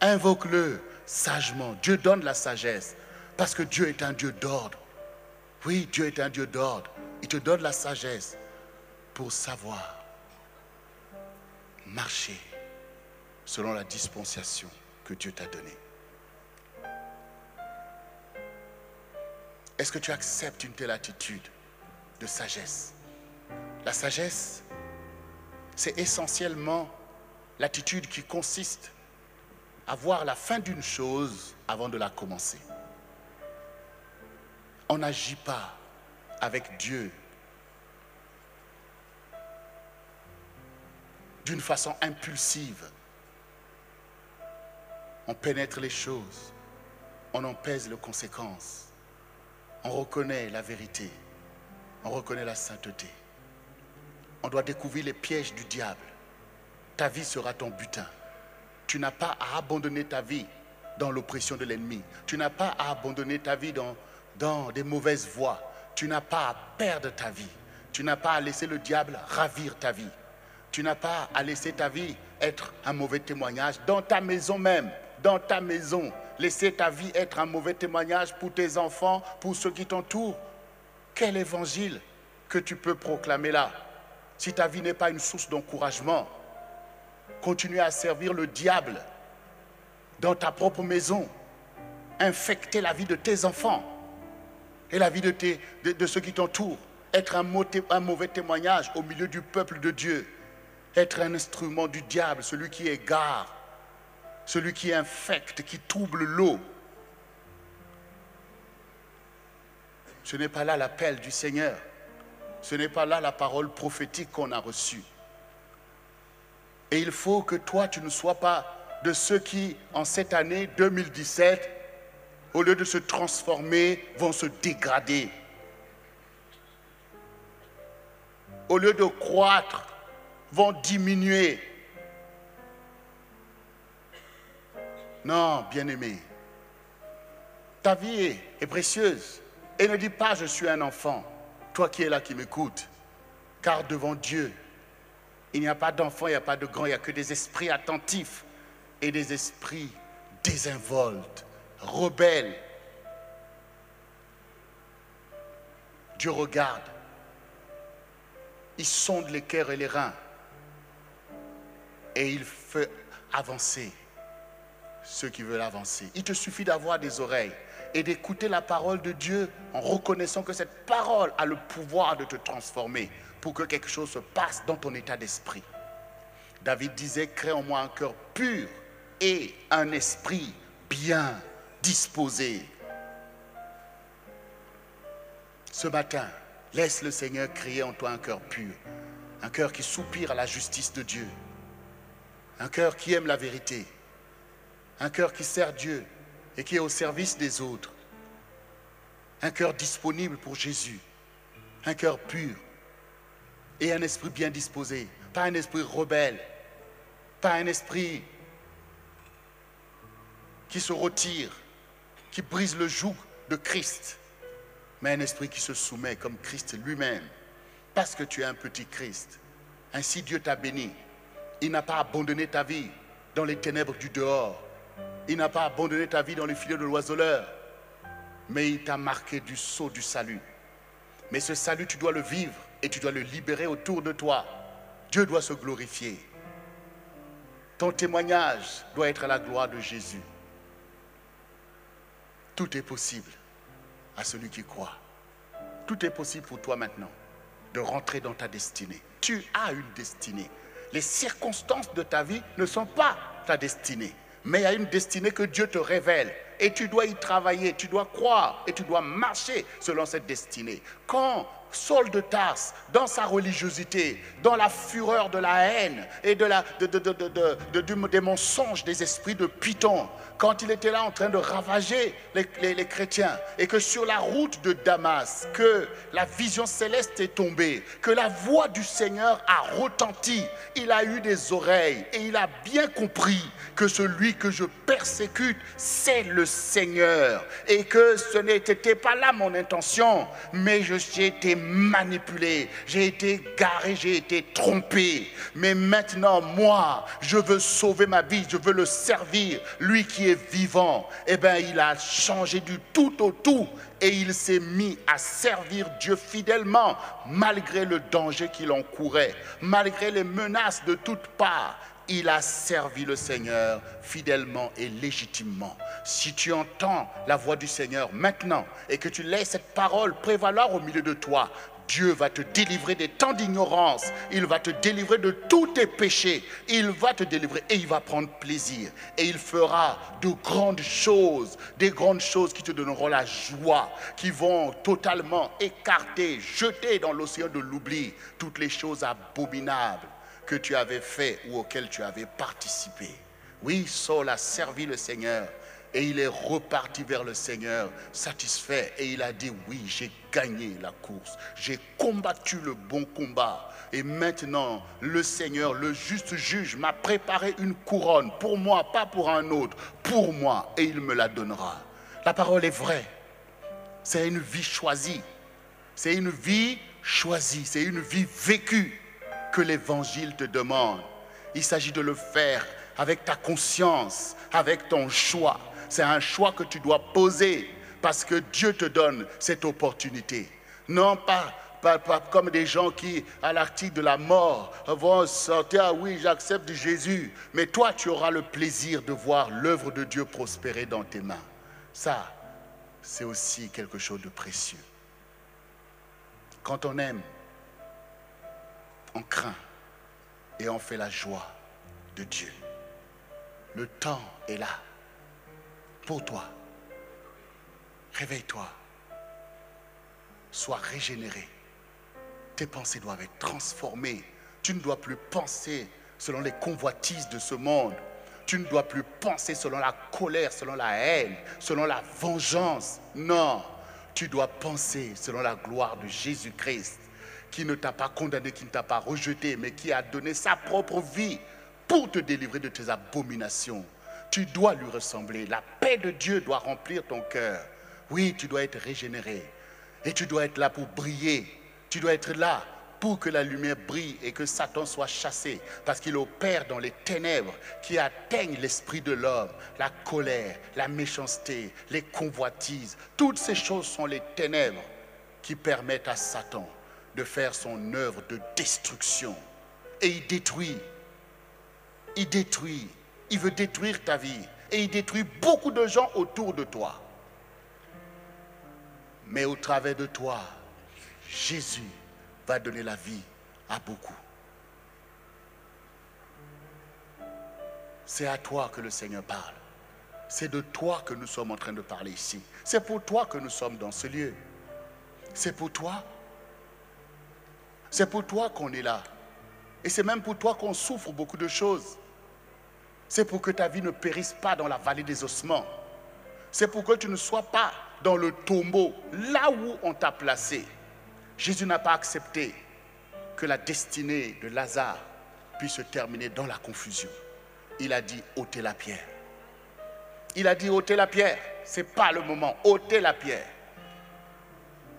Invoque-le sagement. Dieu donne la sagesse parce que Dieu est un Dieu d'ordre. Oui, Dieu est un Dieu d'ordre. Il te donne la sagesse pour savoir marcher selon la dispensation que Dieu t'a donnée. Est-ce que tu acceptes une telle attitude de sagesse? La sagesse, c'est essentiellement l'attitude qui consiste à voir la fin d'une chose avant de la commencer. On n'agit pas avec Dieu d'une façon impulsive. On pénètre les choses, on en pèse les conséquences, on reconnaît la vérité, on reconnaît la sainteté on doit découvrir les pièges du diable. Ta vie sera ton butin. Tu n'as pas à abandonner ta vie dans l'oppression de l'ennemi. Tu n'as pas à abandonner ta vie dans, dans des mauvaises voies. Tu n'as pas à perdre ta vie. Tu n'as pas à laisser le diable ravir ta vie. Tu n'as pas à laisser ta vie être un mauvais témoignage dans ta maison même. Dans ta maison. Laisser ta vie être un mauvais témoignage pour tes enfants, pour ceux qui t'entourent. Quel évangile que tu peux proclamer là? Si ta vie n'est pas une source d'encouragement, continue à servir le diable dans ta propre maison, infecter la vie de tes enfants et la vie de, ceux qui t'entourent, être un mauvais témoignage au milieu du peuple de Dieu, être un instrument du diable, celui qui égare, celui qui infecte, qui trouble l'eau. Ce n'est pas là l'appel du Seigneur. Ce n'est pas là la parole prophétique qu'on a reçue. Et il faut que toi, tu ne sois pas de ceux qui, en cette année 2017, au lieu de se transformer, vont se dégrader. Au lieu de croître, vont diminuer. Non, bien-aimé. Ta vie est, précieuse. Et ne dis pas, je suis un enfant. Toi qui es là, qui m'écoutes. Car devant Dieu, il n'y a pas d'enfant, il n'y a pas de grand, il n'y a que des esprits attentifs et des esprits désinvoltes, rebelles. Dieu regarde. Il sonde les cœurs et les reins. Et il fait avancer ceux qui veulent avancer. Il te suffit d'avoir des oreilles et d'écouter la parole de Dieu en reconnaissant que cette parole a le pouvoir de te transformer pour que quelque chose se passe dans ton état d'esprit. David disait, crée en moi un cœur pur et un esprit bien disposé. Ce matin, laisse le Seigneur créer en toi un cœur pur, un cœur qui soupire à la justice de Dieu, un cœur qui aime la vérité, un cœur qui sert Dieu et qui est au service des autres, un cœur disponible pour Jésus, un cœur pur et un esprit bien disposé, pas un esprit rebelle, pas un esprit qui se retire, qui brise le joug de Christ, mais un esprit qui se soumet comme Christ lui-même, parce que tu es un petit Christ. Ainsi Dieu t'a béni. Il n'a pas abandonné ta vie dans les ténèbres du dehors. Il n'a pas abandonné ta vie dans les filets de l'oiseleur, mais il t'a marqué du sceau du salut. Mais ce salut, tu dois le vivre et tu dois le libérer autour de toi. Dieu doit se glorifier. Ton témoignage doit être à la gloire de Jésus. Tout est possible à celui qui croit. Tout est possible pour toi maintenant de rentrer dans ta destinée. Tu as une destinée. Les circonstances de ta vie ne sont pas ta destinée, mais il y a une destinée que Dieu te révèle. Et tu dois y travailler, tu dois croire et tu dois marcher selon cette destinée. Quand Saul de Tarse, dans sa religiosité, dans la fureur de la haine et de la, des mensonges des esprits de Python, quand il était là en train de ravager les, chrétiens, et que sur la route de Damas, que la vision céleste est tombée, que la voix du Seigneur a retenti, il a eu des oreilles et il a bien compris que celui que je persécute, c'est le Seigneur, et que ce n'était pas là mon intention, mais j'ai été manipulé, j'ai été garé, j'ai été trompé. Mais maintenant, moi, je veux sauver ma vie, je veux le servir, lui qui est vivant. Eh bien, il a changé du tout au tout et il s'est mis à servir Dieu fidèlement, malgré le danger qu'il encourait, malgré les menaces de toutes parts il a servi le Seigneur fidèlement et légitimement. Si tu entends la voix du Seigneur maintenant et que tu laisses cette parole prévaloir au milieu de toi, Dieu va te délivrer des temps d'ignorance. Il va te délivrer de tous tes péchés. Il va te délivrer et il va prendre plaisir. Et il fera de grandes choses, des grandes choses qui te donneront la joie, qui vont totalement écarter, jeter dans l'océan de l'oubli toutes les choses abominables que tu avais fait ou auxquelles tu avais participé. Oui, Saul a servi le Seigneur et il est reparti vers le Seigneur satisfait et il a dit, oui, j'ai gagné la course, j'ai combattu le bon combat. Et maintenant, le Seigneur, le juste juge, m'a préparé une couronne pour moi, pas pour un autre, pour moi, et il me la donnera. La parole est vraie. C'est une vie choisie. C'est une vie choisie. C'est une vie vécue que l'Évangile te demande. Il s'agit de le faire avec ta conscience, avec ton choix. C'est un choix que tu dois poser parce que Dieu te donne cette opportunité. Non pas, comme des gens qui, à l'article de la mort, vont sortir, ah oui, j'accepte Jésus, mais toi, tu auras le plaisir de voir l'œuvre de Dieu prospérer dans tes mains. Ça, c'est aussi quelque chose de précieux. Quand on aime, on craint et on fait la joie de Dieu. Le temps est là pour toi. Réveille-toi. Sois régénéré. Tes pensées doivent être transformées. Tu ne dois plus penser selon les convoitises de ce monde. Tu ne dois plus penser selon la colère, selon la haine, selon la vengeance. Non, tu dois penser selon la gloire de Jésus-Christ, qui ne t'a pas condamné, qui ne t'a pas rejeté, mais qui a donné sa propre vie pour te délivrer de tes abominations Tu dois lui ressembler. La paix de Dieu doit remplir ton cœur. Oui, tu dois être régénéré. Et tu dois être là pour briller. Tu dois être là pour que la lumière brille et que Satan soit chassé, parce qu'il opère dans les ténèbres qui atteignent l'esprit de l'homme, la colère, la méchanceté, les convoitises. Toutes ces choses sont les ténèbres qui permettent à Satan de faire son œuvre de destruction. Et il détruit. Il détruit. Il veut détruire ta vie. Et il détruit beaucoup de gens autour de toi. Mais au travers de toi, Jésus va donner la vie à beaucoup. C'est à toi que le Seigneur parle. C'est de toi que nous sommes en train de parler ici. C'est pour toi que nous sommes dans ce lieu. C'est pour toi. C'est pour toi qu'on est là. Et c'est même pour toi qu'on souffre beaucoup de choses. C'est pour que ta vie ne périsse pas dans la vallée des ossements. C'est pour que tu ne sois pas dans le tombeau, là où on t'a placé. Jésus n'a pas accepté que la destinée de Lazare puisse se terminer dans la confusion. Il a dit ôtez la pierre. Il a dit ôtez la pierre. Ce n'est pas le moment. ôtez la pierre.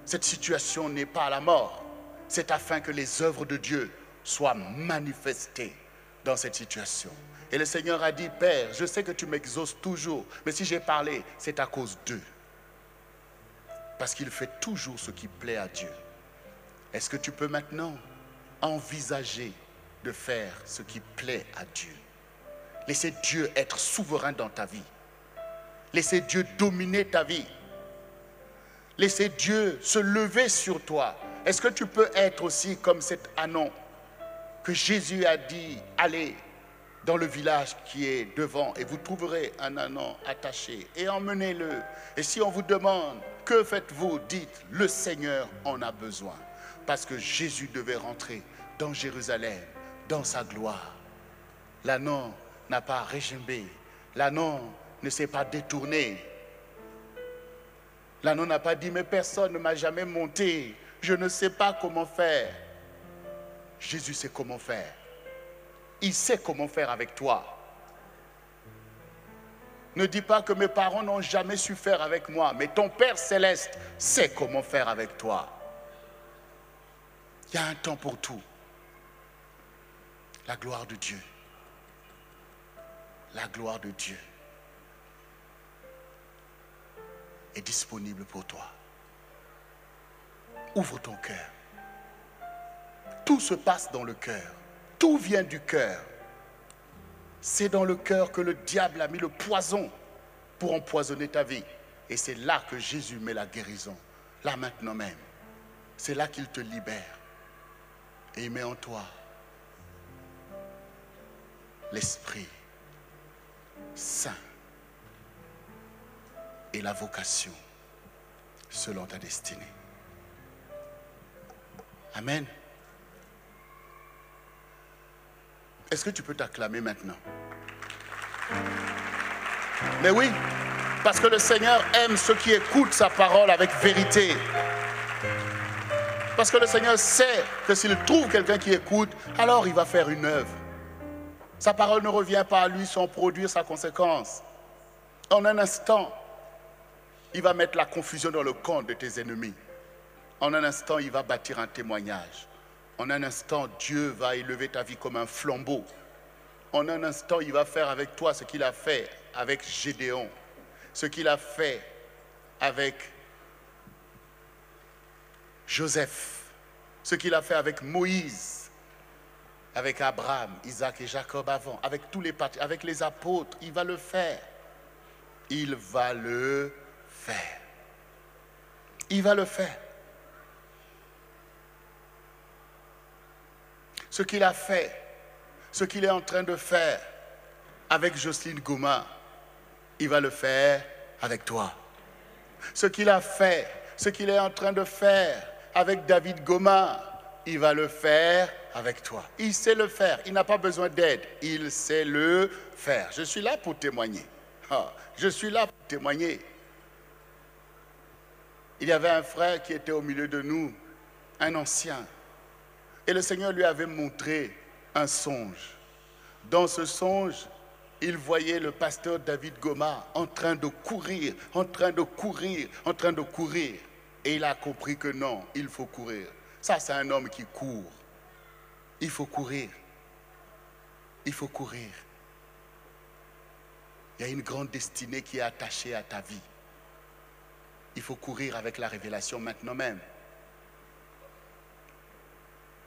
Cette situation n'est pas la mort. C'est afin que les œuvres de Dieu soient manifestées dans cette situation. Et le Seigneur a dit, Père, je sais que tu m'exauces toujours, mais si j'ai parlé, c'est à cause d'eux. Parce qu'il fait toujours ce qui plaît à Dieu. Est-ce que tu peux maintenant envisager de faire ce qui plaît à Dieu? Laissez Dieu être souverain dans ta vie. Laissez Dieu dominer ta vie. Laissez Dieu se lever sur toi. Est-ce que tu peux être aussi comme cet anon que Jésus a dit, allez dans le village qui est devant et vous trouverez un anon attaché et emmenez-le. Et si on vous demande, que faites-vous? Dites, le Seigneur en a besoin parce que Jésus devait rentrer dans Jérusalem, dans sa gloire. L'annon n'a pas régimbé, l'annon ne s'est pas détourné. L'annon n'a pas dit, mais personne ne m'a jamais monté, je ne sais pas comment faire. Jésus sait comment faire. Il sait comment faire avec toi. Ne dis pas que mes parents n'ont jamais su faire avec moi, mais ton Père céleste sait comment faire avec toi. Il y a un temps pour tout. La gloire de Dieu. La gloire de Dieu est disponible pour toi. Ouvre ton cœur. Tout se passe dans le cœur. Tout vient du cœur. C'est dans le cœur que le diable a mis le poison pour empoisonner ta vie. Et c'est là que Jésus met la guérison. Là maintenant même. C'est là qu'il te libère et il met en toi l'Esprit Saint et la vocation selon ta destinée. Amen. Est-ce que tu peux t'acclamer maintenant? Mais oui, parce que le Seigneur aime ceux qui écoutent sa parole avec vérité. Parce que le Seigneur sait que s'il trouve quelqu'un qui écoute, alors il va faire une œuvre. Sa parole ne revient pas à lui sans produire sa conséquence. En un instant, il va mettre la confusion dans le camp de tes ennemis. En un instant, il va bâtir un témoignage. En un instant, Dieu va élever ta vie comme un flambeau. En un instant, il va faire avec toi ce qu'il a fait avec Gédéon, ce qu'il a fait avec Joseph, ce qu'il a fait avec Moïse, avec Abraham, Isaac et Jacob avant, avec tous les avec les apôtres, il va le faire. Il va le faire. Il va le faire. Ce qu'il a fait, ce qu'il est en train de faire avec Jocelyne Gouma, il va le faire avec toi. Ce qu'il a fait, ce qu'il est en train de faire avec David Goma, il va le faire avec toi. Il sait le faire. Il n'a pas besoin d'aide. Il sait le faire. Je suis là pour témoigner. Ah, je suis là pour témoigner. Il y avait un frère qui était au milieu de nous, un ancien. Et le Seigneur lui avait montré un songe. Dans ce songe, il voyait le pasteur David Goma en train de courir, en train de courir, en train de courir. Et il a compris que non, il faut courir. Ça, c'est un homme qui court. Il faut courir. Il faut courir. Il y a une grande destinée qui est attachée à ta vie. Il faut courir avec la révélation maintenant même.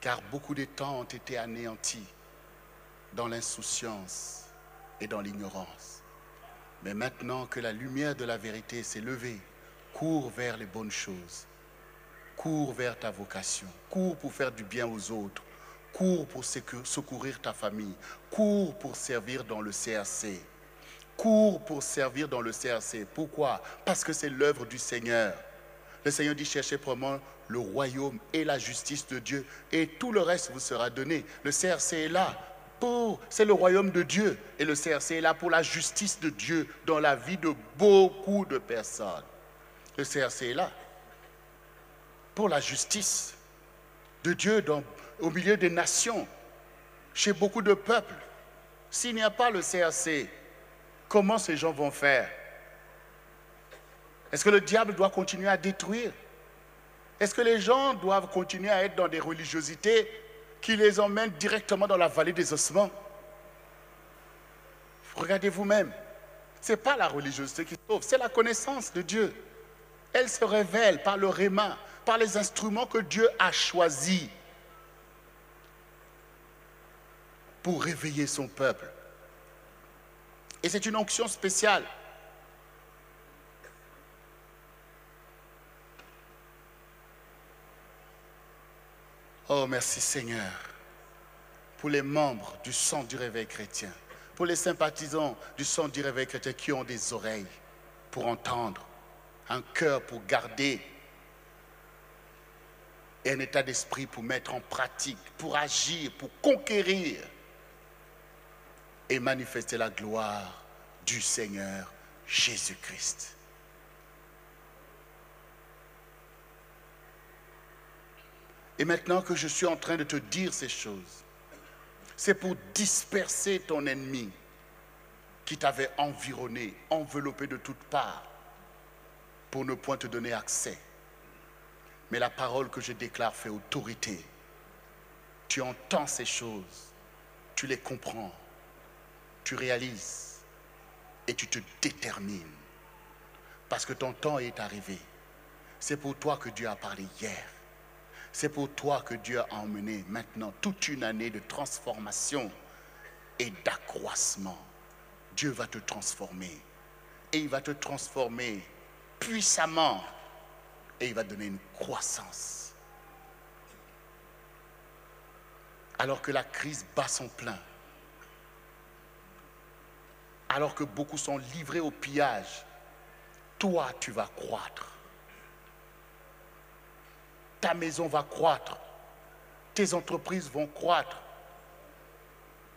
Car beaucoup de temps ont été anéantis dans l'insouciance et dans l'ignorance. Mais maintenant que la lumière de la vérité s'est levée, cours vers les bonnes choses. Cours vers ta vocation. Cours pour faire du bien aux autres. Cours pour secourir ta famille. Cours pour servir dans le CRC. Cours pour servir dans le CRC. Pourquoi? Parce que c'est l'œuvre du Seigneur. Le Seigneur dit cherchez probablement le royaume et la justice de Dieu et tout le reste vous sera donné. Le CRC est là pour, c'est le royaume de Dieu et le CRC est là pour la justice de Dieu dans la vie de beaucoup de personnes. Le CRC est là pour la justice de Dieu au milieu des nations, chez beaucoup de peuples. S'il n'y a pas le CRC, comment ces gens vont faire? Est-ce que le diable doit continuer à détruire? Est-ce que les gens doivent continuer à être dans des religiosités qui les emmènent directement dans la vallée des ossements? Regardez vous-même. Ce n'est pas la religiosité qui sauve, c'est la connaissance de Dieu. Elle se révèle par le réma, par les instruments que Dieu a choisis pour réveiller son peuple. Et c'est une onction spéciale. Oh, merci Seigneur pour les membres du sang du réveil chrétien, pour les sympathisants du sang du réveil chrétien qui ont des oreilles pour entendre, un cœur pour garder et un état d'esprit pour mettre en pratique, pour agir, pour conquérir et manifester la gloire du Seigneur Jésus-Christ. Et maintenant que je suis en train de te dire ces choses, c'est pour disperser ton ennemi qui t'avait environné, enveloppé de toutes parts, pour ne point te donner accès. Mais la parole que je déclare fait autorité. Tu entends ces choses, tu les comprends, tu réalises et tu te détermines. Parce que ton temps est arrivé. C'est pour toi que Dieu a parlé hier. C'est pour toi que Dieu a emmené maintenant toute une année de transformation et d'accroissement. Dieu va te transformer. Et il va te transformer puissamment. Et il va donner une croissance. Alors que la crise bat son plein. Alors que beaucoup sont livrés au pillage. Toi, tu vas croître ta maison va croître, tes entreprises vont croître,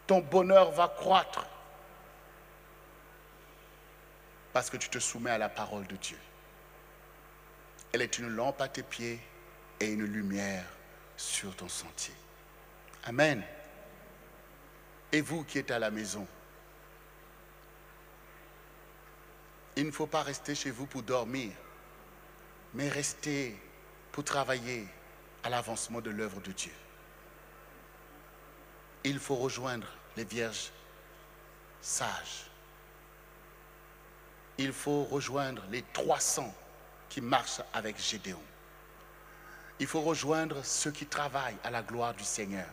ton bonheur va croître, parce que tu te soumets à la parole de Dieu. Elle est une lampe à tes pieds et une lumière sur ton sentier. Amen. Et vous qui êtes à la maison, il ne faut pas rester chez vous pour dormir, mais rester pour travailler à l'avancement de l'œuvre de Dieu. Il faut rejoindre les vierges sages. Il faut rejoindre les 300 qui marchent avec Gédéon. Il faut rejoindre ceux qui travaillent à la gloire du Seigneur.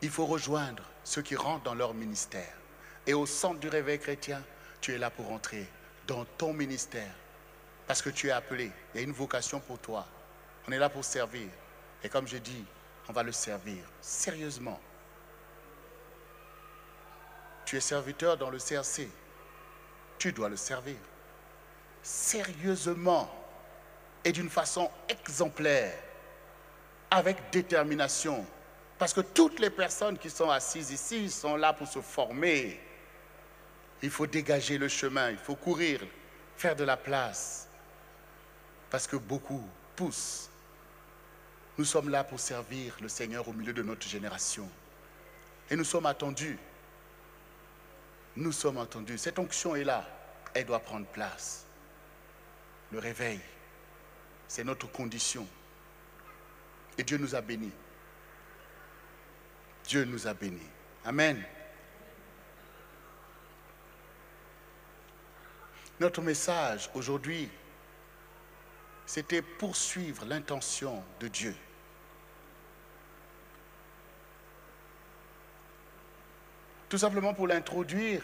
Il faut rejoindre ceux qui rentrent dans leur ministère. Et au centre du réveil chrétien, tu es là pour entrer dans ton ministère parce que tu es appelé. Il y a une vocation pour toi. On est là pour servir. Et comme je dis, on va le servir sérieusement. Tu es serviteur dans le CRC. Tu dois le servir sérieusement et d'une façon exemplaire, avec détermination. Parce que toutes les personnes qui sont assises ici sont là pour se former. Il faut dégager le chemin, il faut courir, faire de la place. Parce que beaucoup poussent. Nous sommes là pour servir le Seigneur au milieu de notre génération. Et nous sommes attendus. nous sommes entendus. Cette onction est là. Elle doit prendre place. Le réveil, c'est notre condition. Et Dieu nous a bénis. Dieu nous a bénis. Amen. Notre message aujourd'hui, c'était poursuivre l'intention de Dieu. Tout simplement pour l'introduire,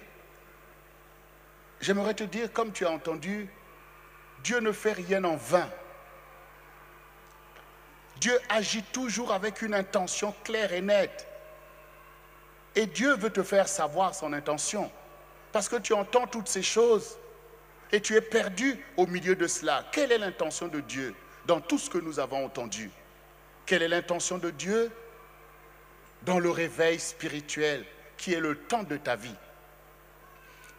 j'aimerais te dire, comme tu as entendu, Dieu ne fait rien en vain. Dieu agit toujours avec une intention claire et nette. Et Dieu veut te faire savoir son intention. Parce que tu entends toutes ces choses et tu es perdu au milieu de cela. Quelle est l'intention de Dieu dans tout ce que nous avons entendu? Quelle est l'intention de Dieu dans le réveil spirituel qui est le temps de ta vie?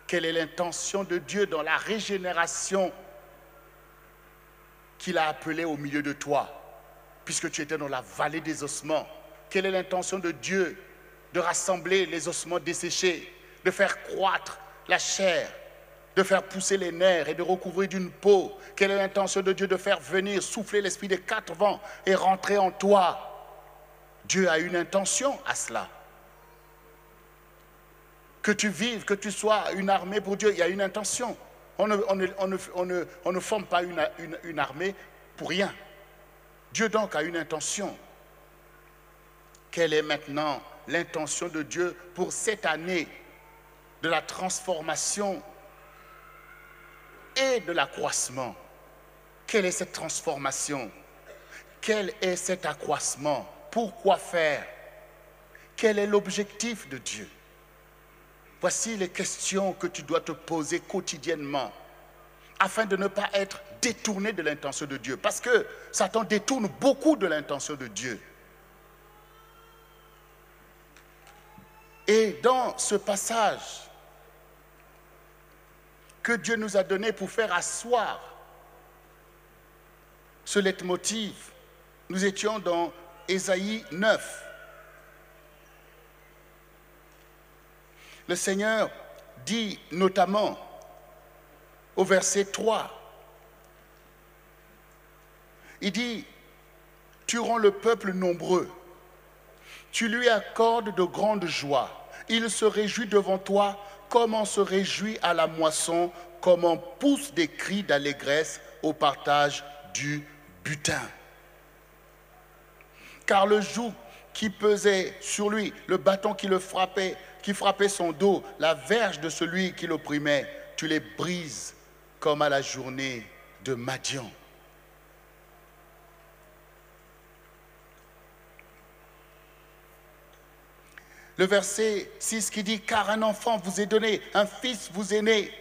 Quelle est l'intention de Dieu dans la régénération qu'il a appelée au milieu de toi, puisque tu étais dans la vallée des ossements? Quelle est l'intention de Dieu de rassembler les ossements desséchés, de faire croître la chair, de faire pousser les nerfs et de recouvrir d'une peau Quelle est l'intention de Dieu de faire venir, souffler l'esprit des quatre vents et rentrer en toi? Dieu a une intention à cela. Que tu vives, que tu sois une armée pour Dieu, il y a une intention. On ne, forme pas une, armée pour rien. Dieu donc a une intention. Quelle est maintenant l'intention de Dieu pour cette année de la transformation? Et de l'accroissement. Quelle est cette transformation? Quel est cet accroissement? Pourquoi faire? Quel est l'objectif de Dieu? Voici les questions que tu dois te poser quotidiennement afin de ne pas être détourné de l'intention de Dieu. Parce que Satan détourne beaucoup de l'intention de Dieu. Et dans ce passage, que Dieu nous a donné pour faire asseoir ce leitmotiv. Nous étions dans Ésaïe 9. Le Seigneur dit notamment au verset 3, il dit, tu rends le peuple nombreux, tu lui accordes de grandes joies, il se réjouit devant toi comme on se réjouit à la moisson, comme on pousse des cris d'allégresse au partage du butin. Car le joug qui pesait sur lui, le bâton qui le frappait, qui frappait son dos, la verge de celui qui l'opprimait, tu les brises comme à la journée de Madian. Le verset 6 qui dit, car un enfant vous est donné, un fils vous est né,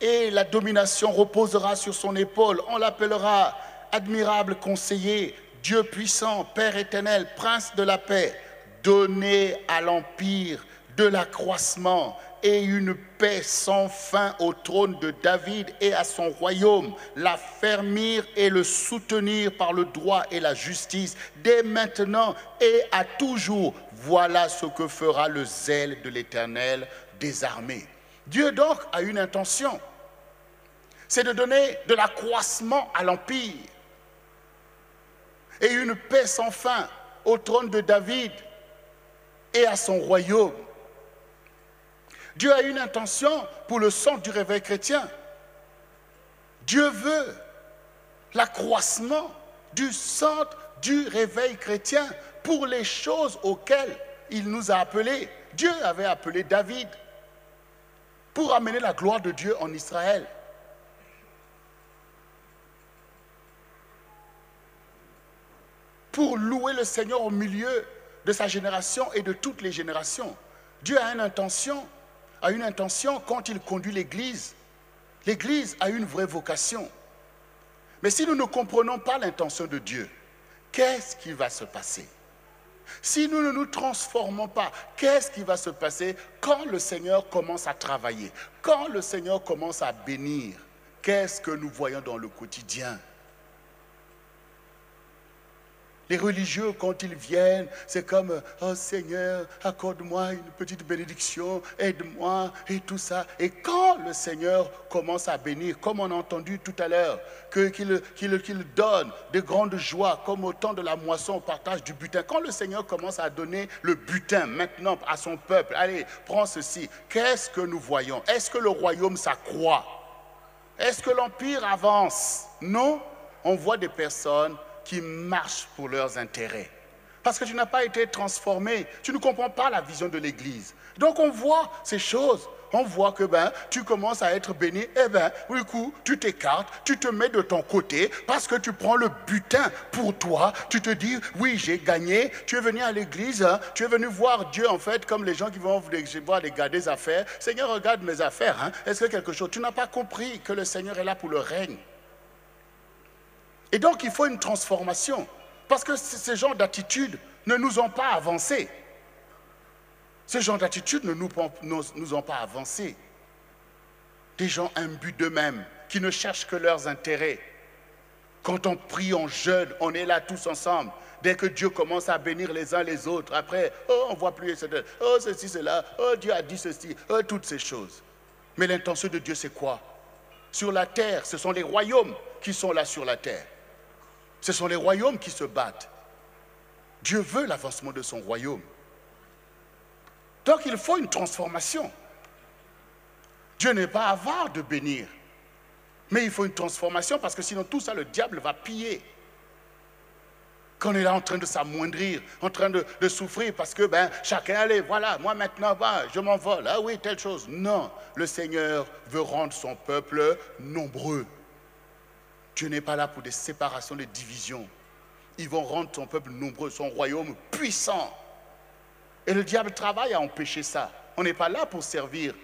et la domination reposera sur son épaule. On l'appellera admirable conseiller, Dieu puissant, Père éternel, prince de la paix. Donné à l'empire de l'accroissement et une paix sans fin au trône de David et à son royaume, l'affermir et le soutenir par le droit et la justice, dès maintenant et à toujours. Voilà ce que fera le zèle de l'Éternel des armées. Dieu donc a une intention, c'est de donner de l'accroissement à l'empire et une paix sans fin au trône de David et à son royaume. Dieu a une intention pour le centre du réveil chrétien. Dieu veut l'accroissement du centre du réveil chrétien pour les choses auxquelles il nous a appelés. Dieu avait appelé David pour amener la gloire de Dieu en Israël. Pour louer le Seigneur au milieu de sa génération et de toutes les générations. Dieu a une intention a une intention quand il conduit l'Église. L'Église a une vraie vocation. Mais si nous ne comprenons pas l'intention de Dieu, qu'est-ce qui va se passer? Si nous ne nous transformons pas, qu'est-ce qui va se passer quand le Seigneur commence à travailler Quand le Seigneur commence à bénir? Qu'est-ce que nous voyons dans le quotidien? Les religieux, quand ils viennent, c'est comme, oh Seigneur, accorde-moi une petite bénédiction, aide-moi et tout ça. Et quand le Seigneur commence à bénir, comme on a entendu tout à l'heure, qu'il donne de grandes joies, comme au temps de la moisson, au partage du butin. Quand le Seigneur commence à donner le butin maintenant à son peuple, allez, prends ceci. Qu'est-ce que nous voyons? Est-ce que le royaume s'accroît? Est-ce que l'empire avance? Non. On voit des personnes qui marchent pour leurs intérêts. Parce que tu n'as pas été transformé, tu ne comprends pas la vision de l'Église. Donc on voit ces choses. On voit que ben, tu commences à être béni, et eh ben, du coup, tu t'écartes, tu te mets de ton côté parce que tu prends le butin pour toi. Tu te dis, oui, j'ai gagné. Tu es venu à l'église, hein. tu es venu voir Dieu en fait, comme les gens qui vont voir gars des affaires. Seigneur, regarde mes affaires. Hein. Est-ce que quelque chose? Tu n'as pas compris que le Seigneur est là pour le règne. Et donc, il faut une transformation. Parce que ces gens d'attitude ne nous ont pas avancé. Ces gens d'attitude ne nous, nous ont pas avancé. Des gens imbus d'eux-mêmes, qui ne cherchent que leurs intérêts. Quand on prie, on jeûne, on est là tous ensemble. Dès que Dieu commence à bénir les uns les autres, après, oh, on voit plus, oh, ceci, cela, oh, Dieu a dit ceci, oh, toutes ces choses. Mais l'intention de Dieu, c'est quoi? Sur la terre, ce sont les royaumes qui sont là sur la terre. Ce sont les royaumes qui se battent. Dieu veut l'avancement de son royaume. Donc il faut une transformation. Dieu n'est pas avare de bénir. Mais il faut une transformation parce que sinon tout ça, le diable va piller. Quand on est là en train de s'amoindrir, en train de, souffrir parce que ben, chacun, allez, voilà, moi maintenant, je m'envole. Ah oui, telle chose. Non, le Seigneur veut rendre son peuple nombreux. Dieu n'est pas là pour des séparations, des divisions. Ils vont rendre son peuple nombreux, son royaume puissant. Et le diable travaille à empêcher ça. On n'est pas là pour servir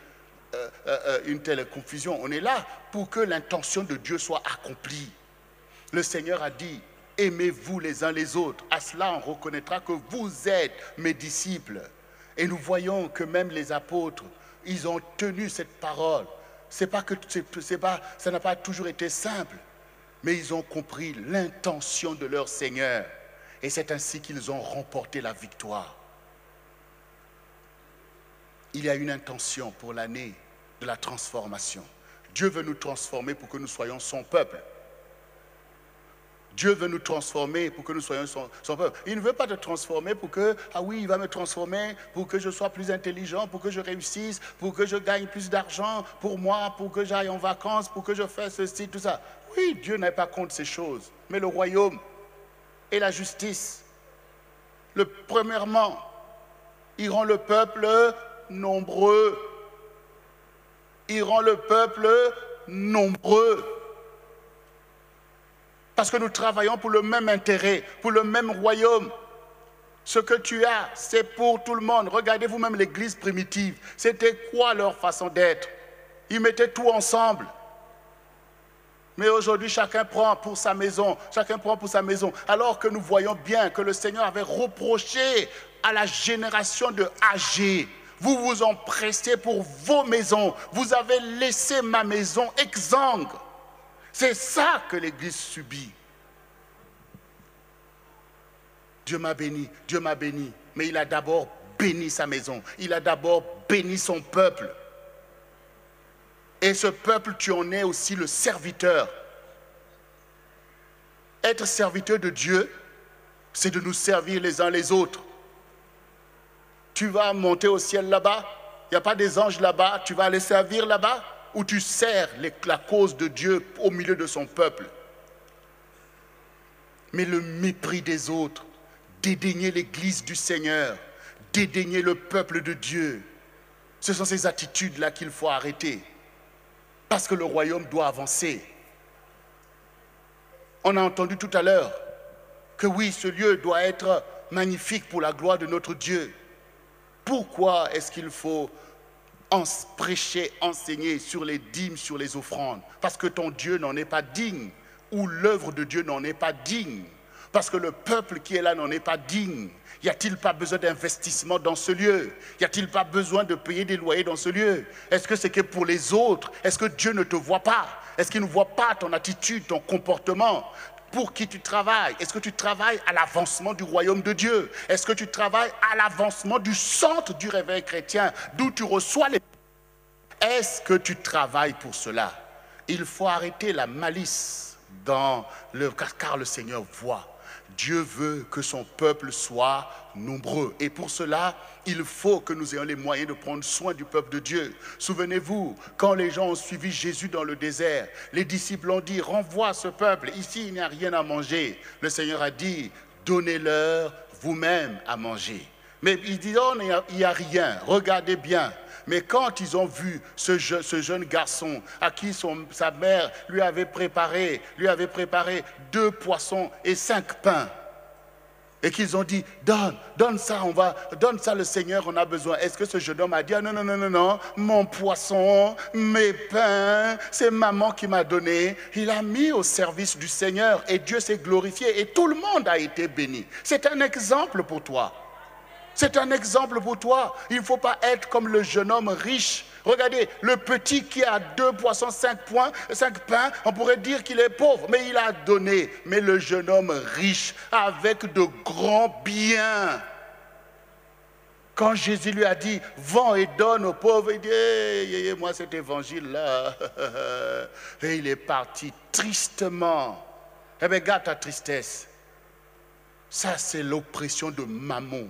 euh, euh, euh, une telle confusion. On est là pour que l'intention de Dieu soit accomplie. Le Seigneur a dit, aimez-vous les uns les autres. À cela, on reconnaîtra que vous êtes mes disciples. Et nous voyons que même les apôtres, ils ont tenu cette parole. C'est pas que n'a pas toujours été simple mais ils ont compris l'intention de leur Seigneur. Et c'est ainsi qu'ils ont remporté la victoire. Il y a une intention pour l'année de la transformation. Dieu veut nous transformer pour que nous soyons son peuple. Dieu veut nous transformer pour que nous soyons son, peuple. Il ne veut pas te transformer pour que, ah oui, il va me transformer pour que je sois plus intelligent, pour que je réussisse, pour que je gagne plus d'argent pour moi, pour que j'aille en vacances, pour que je fasse ceci, tout ça. Oui, Dieu n'est pas contre ces choses, mais le royaume et la justice. Le, premièrement, il rend le peuple nombreux. Il rend le peuple nombreux. Parce que nous travaillons pour le même intérêt, pour le même royaume. Ce que tu as, c'est pour tout le monde. Regardez vous-même l'église primitive. C'était quoi leur façon d'être? Ils mettaient tout ensemble. Mais aujourd'hui, chacun prend pour sa maison, chacun prend pour sa maison. Alors que nous voyons bien que le Seigneur avait reproché à la génération de âgés, vous vous empressez pour vos maisons, vous avez laissé ma maison exsangue. C'est ça que l'Église subit. Dieu m'a béni, Dieu m'a béni, mais il a d'abord béni sa maison, il a d'abord béni son peuple. Et ce peuple, tu en es aussi le serviteur. Être serviteur de Dieu, c'est de nous servir les uns les autres. Tu vas monter au ciel là-bas, il n'y a pas des anges là-bas, tu vas aller servir là-bas où tu sers la cause de Dieu au milieu de son peuple. Mais le mépris des autres, dédaigner l'Église du Seigneur, dédaigner le peuple de Dieu, ce sont ces attitudes-là qu'il faut arrêter. Parce que le royaume doit avancer. On a entendu tout à l'heure que oui, ce lieu doit être magnifique pour la gloire de notre Dieu. Pourquoi est-ce qu'il faut prêcher, enseigner sur les dîmes, sur les offrandes? Parce que ton Dieu n'en est pas digne, ou l'œuvre de Dieu n'en est pas digne. Parce que le peuple qui est là n'en est pas digne. Y a-t-il pas besoin d'investissement dans ce lieu? Y a-t-il pas besoin de payer des loyers dans ce lieu? Est-ce que c'est que pour les autres? Est-ce que Dieu ne te voit pas? Est-ce qu'il ne voit pas ton attitude, ton comportement? Pour qui tu travailles? Est-ce que tu travailles à l'avancement du royaume de Dieu? Est-ce que tu travailles à l'avancement du centre du réveil chrétien, d'où tu reçois les... Est-ce que tu travailles pour cela? Il faut arrêter la malice dans le... car le Seigneur voit. Dieu veut que son peuple soit nombreux. Et pour cela, il faut que nous ayons les moyens de prendre soin du peuple de Dieu. Souvenez-vous, quand les gens ont suivi Jésus dans le désert, les disciples ont dit, renvoie ce peuple, ici il n'y a rien à manger. Le Seigneur a dit, donnez-leur vous-même à manger. Mais ils disent, oh, il n'y a rien, regardez bien. Mais quand ils ont vu ce, jeune garçon à qui sa mère lui avait préparé, lui avait préparé deux poissons et cinq pains, et qu'ils ont dit, donne, donne ça, on va, donne ça le Seigneur, on a besoin. Est-ce que ce jeune homme a dit, ah, non, non, non, non, non, mon poisson, mes pains, c'est maman qui m'a donné. Il a mis au service du Seigneur et Dieu s'est glorifié et tout le monde a été béni. C'est un exemple pour toi. C'est un exemple pour toi. Il ne faut pas être comme le jeune homme riche. Regardez, le petit qui a deux poissons, cinq, points, cinq pains, on pourrait dire qu'il est pauvre, mais il a donné. Mais le jeune homme riche, avec de grands biens. Quand Jésus lui a dit, vends et donne aux pauvres, il dit, moi cet évangile-là. Et il est parti tristement. Eh bien, garde ta tristesse. Ça, c'est l'oppression de Mammon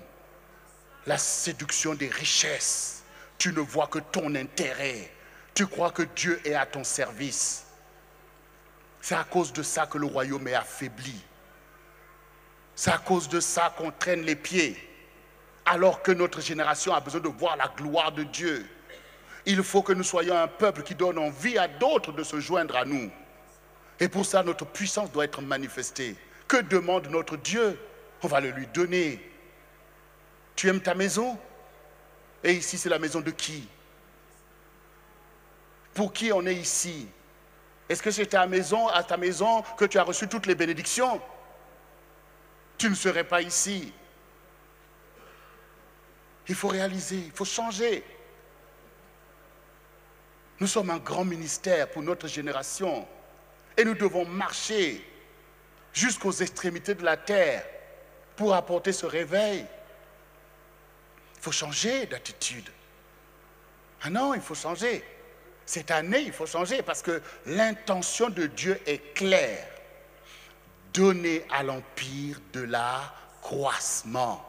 la séduction des richesses. Tu ne vois que ton intérêt. Tu crois que Dieu est à ton service. C'est à cause de ça que le royaume est affaibli. C'est à cause de ça qu'on traîne les pieds. Alors que notre génération a besoin de voir la gloire de Dieu. Il faut que nous soyons un peuple qui donne envie à d'autres de se joindre à nous. Et pour ça, notre puissance doit être manifestée. Que demande notre Dieu? On va le lui donner. Tu aimes ta maison? Et ici, c'est la maison de qui? Pour qui on est ici? Est-ce que c'est ta maison, à ta maison, que tu as reçu toutes les bénédictions? Tu ne serais pas ici. Il faut réaliser, il faut changer. Nous sommes un grand ministère pour notre génération et nous devons marcher jusqu'aux extrémités de la terre pour apporter ce réveil. Il faut changer d'attitude. Ah non, il faut changer. Cette année, il faut changer parce que l'intention de Dieu est claire. Donner à l'Empire de l'accroissement.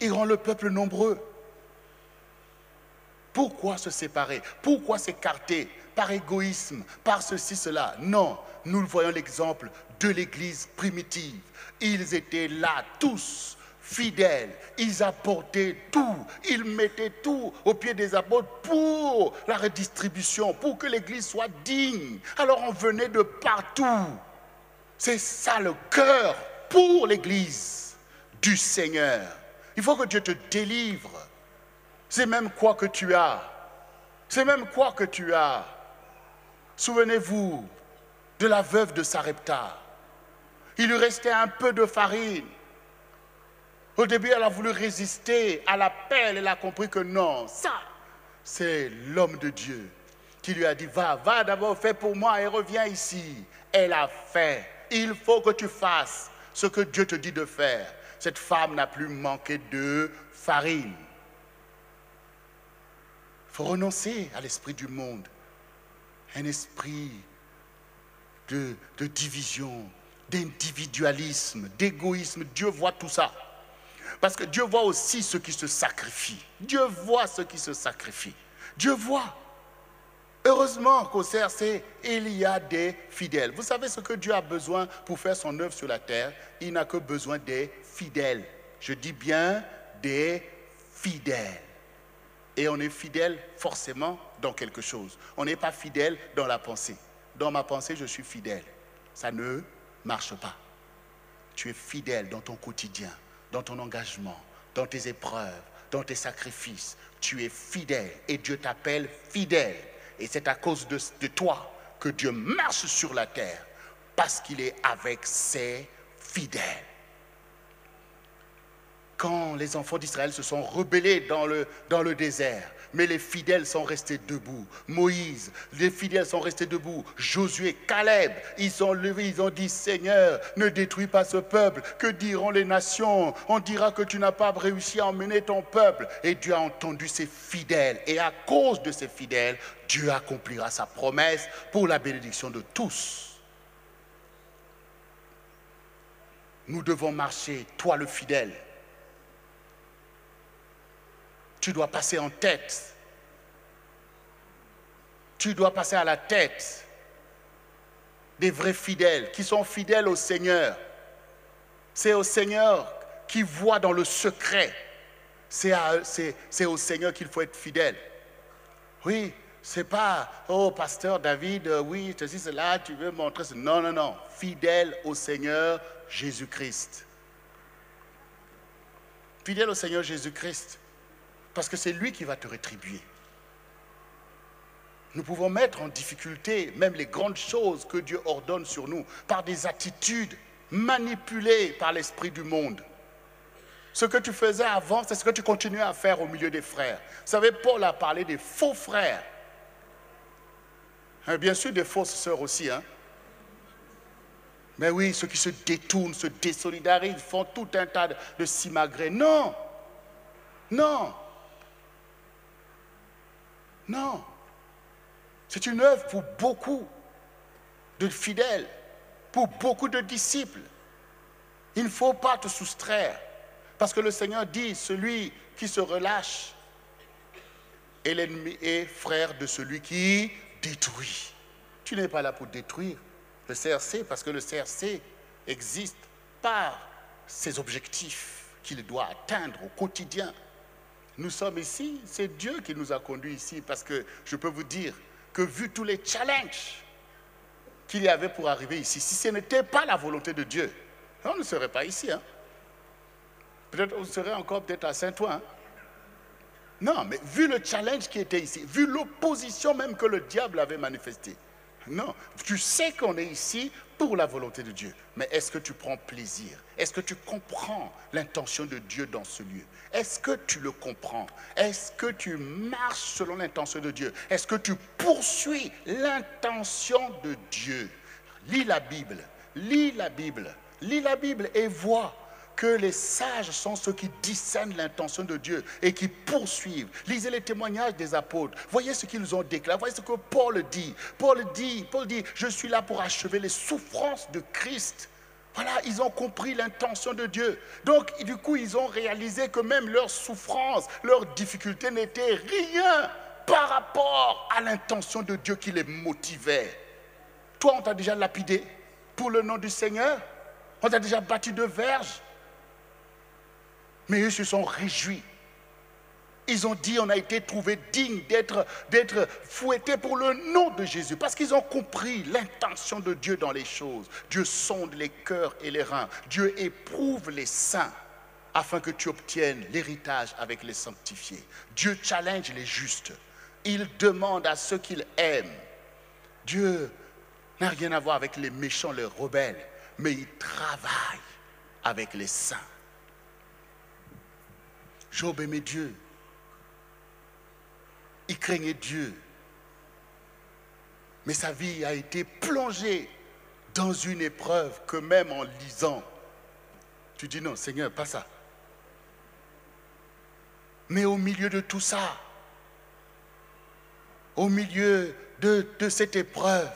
Il rend le peuple nombreux. Pourquoi se séparer? Pourquoi s'écarter? Par égoïsme, par ceci, cela Non, nous voyons l'exemple de l'Église primitive. Ils étaient là tous fidèles. Ils apportaient tout. Ils mettaient tout au pied des apôtres pour la redistribution, pour que l'Église soit digne. Alors on venait de partout. C'est ça le cœur pour l'Église du Seigneur. Il faut que Dieu te délivre. C'est même quoi que tu as. C'est même quoi que tu as. Souvenez-vous de la veuve de Sarepta. Il lui restait un peu de farine. Au début, elle a voulu résister à l'appel. Elle a compris que non, ça, c'est l'homme de Dieu qui lui a dit, va, va d'abord, fais pour moi et reviens ici. Elle a fait. Il faut que tu fasses ce que Dieu te dit de faire. Cette femme n'a plus manqué de farine. Il faut renoncer à l'esprit du monde, un esprit de, de division, d'individualisme, d'égoïsme. Dieu voit tout ça. Parce que Dieu voit aussi ceux qui se sacrifient. Dieu voit ceux qui se sacrifient. Dieu voit. Heureusement qu'au CRC, il y a des fidèles. Vous savez ce que Dieu a besoin pour faire son œuvre sur la terre? Il n'a que besoin des fidèles. Je dis bien des fidèles. Et on est fidèle forcément dans quelque chose. On n'est pas fidèle dans la pensée. Dans ma pensée, je suis fidèle. Ça ne marche pas. Tu es fidèle dans ton quotidien, dans ton engagement, dans tes épreuves, dans tes sacrifices. Tu es fidèle et Dieu t'appelle fidèle. Et c'est à cause de, toi que Dieu marche sur la terre, parce qu'il est avec ses fidèles. Quand les enfants d'Israël se sont rebellés dans le, désert. Mais les fidèles sont restés debout. Moïse, les fidèles sont restés debout. Josué, Caleb, ils sont levés, ils ont dit, Seigneur, ne détruis pas ce peuple. Que diront les nations? On dira que tu n'as pas réussi à emmener ton peuple. Et Dieu a entendu ses fidèles. Et à cause de ces fidèles, Dieu accomplira sa promesse pour la bénédiction de tous. Nous devons marcher, toi le fidèle, tu dois passer en tête. Tu dois passer à la tête des vrais fidèles qui sont fidèles au Seigneur. C'est au Seigneur qui voit dans le secret. C'est au Seigneur qu'il faut être fidèle. Oui, c'est pas, oh pasteur David, euh, oui, ceci, cela, tu veux montrer. Non, non, non. Fidèle au Seigneur Jésus-Christ. Fidèle au Seigneur Jésus-Christ. Parce que c'est lui qui va te rétribuer. Nous pouvons mettre en difficulté même les grandes choses que Dieu ordonne sur nous par des attitudes manipulées par l'esprit du monde. Ce que tu faisais avant, c'est ce que tu continues à faire au milieu des frères. Vous savez, Paul a parlé des faux frères. Hein, bien sûr, des fausses sœurs aussi. Hein. Mais oui, ceux qui se détournent, se désolidarisent, font tout un tas de, de simagrées. Non, non. Non. C'est une œuvre pour beaucoup de fidèles, pour beaucoup de disciples. Il ne faut pas te soustraire. Parce que le Seigneur dit, celui qui se relâche est l'ennemi et frère de celui qui détruit. Tu n'es pas là pour détruire le CRC parce que le CRC existe par ses objectifs qu'il doit atteindre au quotidien. Nous sommes ici, c'est Dieu qui nous a conduits ici parce que je peux vous dire que vu tous les challenges qu'il y avait pour arriver ici, si ce n'était pas la volonté de Dieu, on ne serait pas ici. Hein. Peut-être on serait encore peut-être à Saint-Ouen. Hein. Non, mais vu le challenge qui était ici, vu l'opposition même que le diable avait manifestée, non, tu sais qu'on est ici la volonté de Dieu. Mais est-ce que tu prends plaisir? Est-ce que tu comprends l'intention de Dieu dans ce lieu? Est-ce que tu le comprends? Est-ce que tu marches selon l'intention de Dieu? Est-ce que tu poursuis l'intention de Dieu? Lis la Bible, lis la Bible, lis la Bible et vois que les sages sont ceux qui discernent l'intention de Dieu et qui poursuivent. Lisez les témoignages des apôtres. Voyez ce qu'ils ont déclaré. Voyez ce que Paul dit. Paul dit, Paul dit, je suis là pour achever les souffrances de Christ. Voilà, ils ont compris l'intention de Dieu. Donc, du coup, ils ont réalisé que même leurs souffrances, leurs difficultés n'étaient rien par rapport à l'intention de Dieu qui les motivait. Toi, on t'a déjà lapidé pour le nom du Seigneur? On t'a déjà battu de verge? Mais eux se sont réjouis. Ils ont dit, on a été trouvé digne d'être, d'être fouettés pour le nom de Jésus, parce qu'ils ont compris l'intention de Dieu dans les choses. Dieu sonde les cœurs et les reins. Dieu éprouve les saints afin que tu obtiennes l'héritage avec les sanctifiés. Dieu challenge les justes. Il demande à ceux qu'il aime. Dieu n'a rien à voir avec les méchants, les rebelles, mais il travaille avec les saints. Job aimait Dieu. Il craignait Dieu. Mais sa vie a été plongée dans une épreuve que même en lisant, tu dis non, Seigneur, pas ça. Mais au milieu de tout ça, au milieu de, cette épreuve,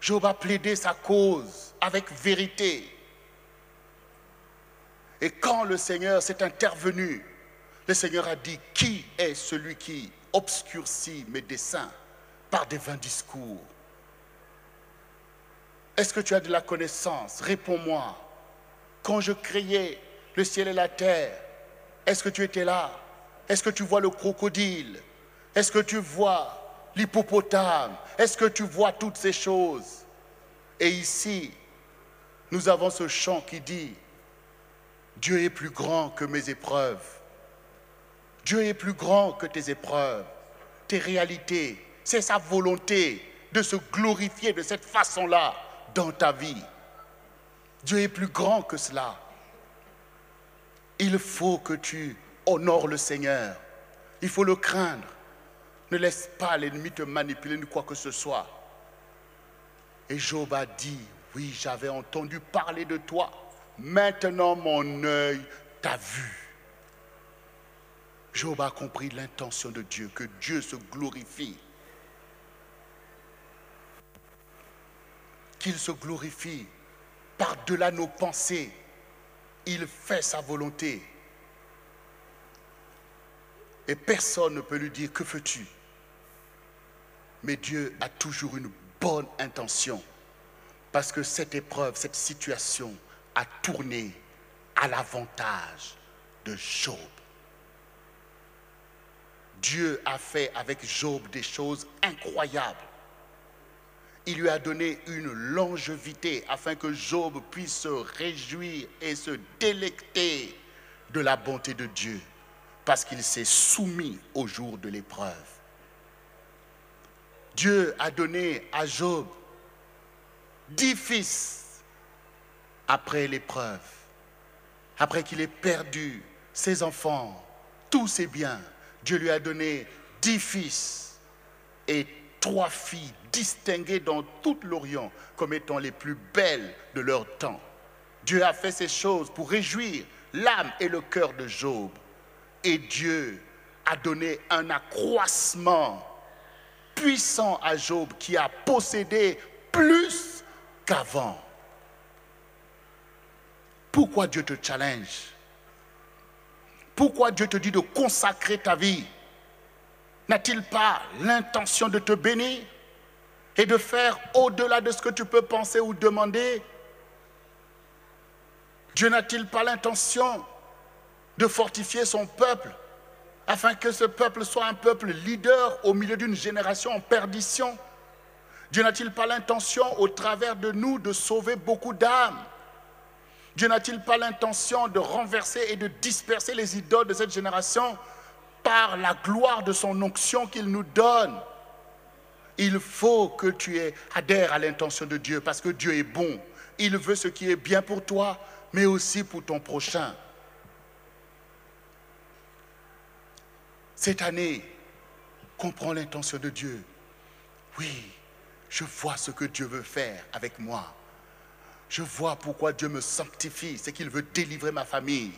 Job a plaidé sa cause avec vérité. Et quand le Seigneur s'est intervenu, le Seigneur a dit, qui est celui qui obscurcit mes desseins par des vains discours? Est-ce que tu as de la connaissance? Réponds-moi. Quand je créais le ciel et la terre, est-ce que tu étais là? Est-ce que tu vois le crocodile? Est-ce que tu vois l'hippopotame? Est-ce que tu vois toutes ces choses? Et ici, nous avons ce chant qui dit, Dieu est plus grand que mes épreuves. Dieu est plus grand que tes épreuves, tes réalités. C'est sa volonté de se glorifier de cette façon-là dans ta vie. Dieu est plus grand que cela. Il faut que tu honores le Seigneur. Il faut le craindre. Ne laisse pas l'ennemi te manipuler ni quoi que ce soit. Et Job a dit, oui, j'avais entendu parler de toi. Maintenant, mon œil t'a vu. Job a compris l'intention de Dieu, que Dieu se glorifie. Qu'il se glorifie par-delà nos pensées. Il fait sa volonté. Et personne ne peut lui dire, que fais-tu? Mais Dieu a toujours une bonne intention. Parce que cette épreuve, cette situation a tourné à l'avantage de Job. Dieu a fait avec Job des choses incroyables. Il lui a donné une longévité afin que Job puisse se réjouir et se délecter de la bonté de Dieu parce qu'il s'est soumis au jour de l'épreuve. Dieu a donné à Job dix fils après l'épreuve, après qu'il ait perdu ses enfants, tous ses biens. Dieu lui a donné dix fils et trois filles distinguées dans tout l'Orient comme étant les plus belles de leur temps. Dieu a fait ces choses pour réjouir l'âme et le cœur de Job. Et Dieu a donné un accroissement puissant à Job qui a possédé plus qu'avant. Pourquoi Dieu te challenge? Pourquoi Dieu te dit de consacrer ta vie? N'a-t-il pas l'intention de te bénir et de faire au-delà de ce que tu peux penser ou demander? Dieu n'a-t-il pas l'intention de fortifier son peuple afin que ce peuple soit un peuple leader au milieu d'une génération en perdition? Dieu n'a-t-il pas l'intention au travers de nous de sauver beaucoup d'âmes? Dieu n'a-t-il pas l'intention de renverser et de disperser les idoles de cette génération par la gloire de son onction qu'il nous donne? Il faut que tu adhères à l'intention de Dieu parce que Dieu est bon. Il veut ce qui est bien pour toi, mais aussi pour ton prochain. Cette année, comprends l'intention de Dieu. Oui, je vois ce que Dieu veut faire avec moi. Je vois pourquoi Dieu me sanctifie, c'est qu'il veut délivrer ma famille.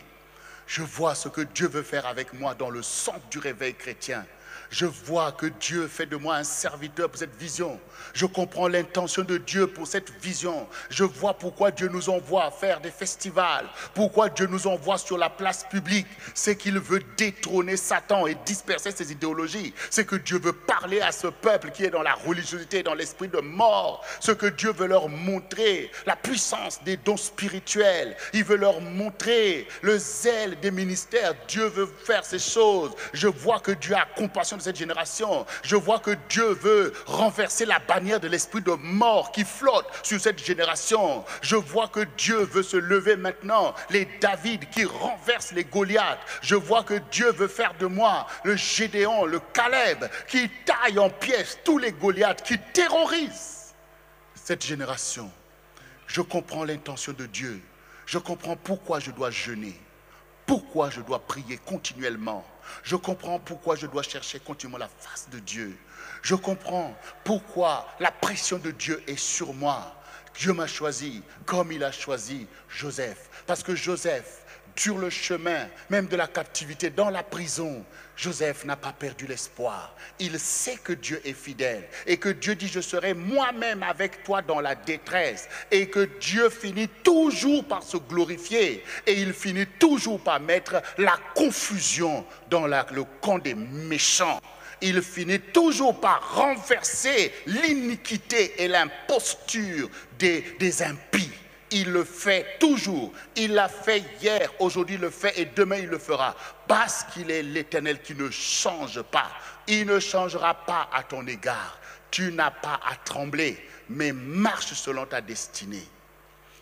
Je vois ce que Dieu veut faire avec moi dans le centre du réveil chrétien. Je vois que Dieu fait de moi un serviteur pour cette vision. Je comprends l'intention de Dieu pour cette vision. Je vois pourquoi Dieu nous envoie faire des festivals, pourquoi Dieu nous envoie sur la place publique. C'est qu'il veut détrôner Satan et disperser ses idéologies. C'est que Dieu veut parler à ce peuple qui est dans la religiosité, dans l'esprit de mort. Ce que Dieu veut leur montrer, la puissance des dons spirituels. Il veut leur montrer le zèle des ministères. Dieu veut faire ces choses. Je vois que Dieu a compassion de cette génération. Je vois que Dieu veut renverser la bannière de l'esprit de mort qui flotte sur cette génération. Je vois que Dieu veut se lever maintenant, les David qui renversent les Goliaths. Je vois que Dieu veut faire de moi le Gédéon, le Caleb qui taille en pièces tous les Goliaths, qui terrorisent cette génération. Je comprends l'intention de Dieu. Je comprends pourquoi je dois jeûner, pourquoi je dois prier continuellement je comprends pourquoi je dois chercher continuellement la face de Dieu. Je comprends pourquoi la pression de Dieu est sur moi. Dieu m'a choisi comme il a choisi Joseph. Parce que Joseph, sur le chemin même de la captivité, dans la prison, Joseph n'a pas perdu l'espoir. Il sait que Dieu est fidèle et que Dieu dit, je serai moi-même avec toi dans la détresse et que Dieu finit toujours par se glorifier et il finit toujours par mettre la confusion dans le camp des méchants. Il finit toujours par renverser l'iniquité et l'imposture des, impies. Il le fait toujours. Il l'a fait hier, aujourd'hui le fait et demain il le fera. Parce qu'il est l'éternel qui ne change pas. Il ne changera pas à ton égard. Tu n'as pas à trembler, mais marche selon ta destinée.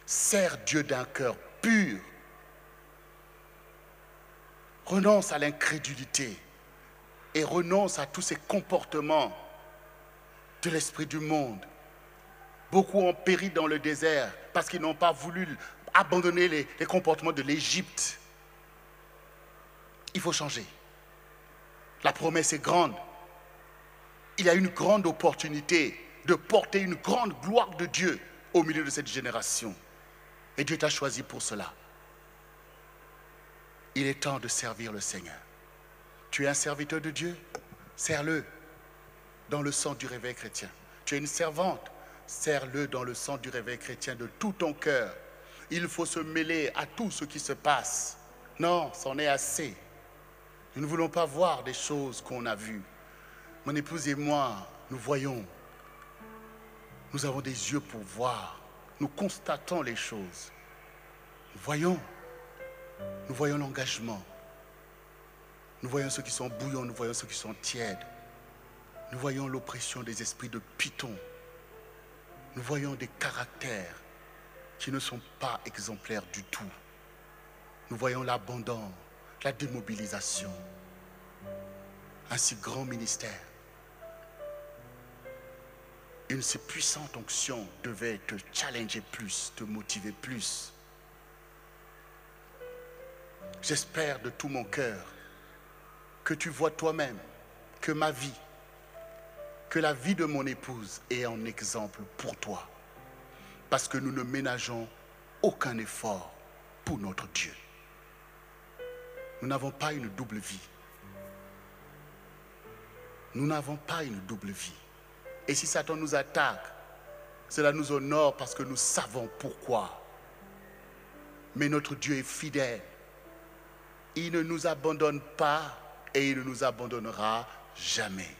Sers Dieu d'un cœur pur. Renonce à l'incrédulité et renonce à tous ces comportements de l'esprit du monde Beaucoup ont péri dans le désert parce qu'ils n'ont pas voulu abandonner les, comportements de l'Égypte. Il faut changer. La promesse est grande. Il y a une grande opportunité de porter une grande gloire de Dieu au milieu de cette génération. Et Dieu t'a choisi pour cela. Il est temps de servir le Seigneur. Tu es un serviteur de Dieu, sers-le dans le sang du réveil chrétien. Tu es une servante, sers-le dans le sang du réveil chrétien de tout ton cœur. Il faut se mêler à tout ce qui se passe. Non, c'en est assez. Nous ne voulons pas voir des choses qu'on a vues. Mon épouse et moi, nous voyons. Nous avons des yeux pour voir. Nous constatons les choses. Nous voyons. Nous voyons l'engagement. Nous voyons ceux qui sont bouillants, nous voyons ceux qui sont tièdes. Nous voyons l'oppression des esprits de python. Nous voyons des caractères qui ne sont pas exemplaires du tout. Nous voyons l'abandon, la démobilisation. Un si grand ministère, une si puissante onction devait te challenger plus, te motiver plus. J'espère de tout mon cœur que tu vois toi-même que ma vie, que la vie de mon épouse est un exemple pour toi. Parce que nous ne ménageons aucun effort pour notre Dieu. Nous n'avons pas une double vie. Nous n'avons pas une double vie. Et si Satan nous attaque, cela nous honore parce que nous savons pourquoi. Mais notre Dieu est fidèle. Il ne nous abandonne pas et il ne nous abandonnera jamais.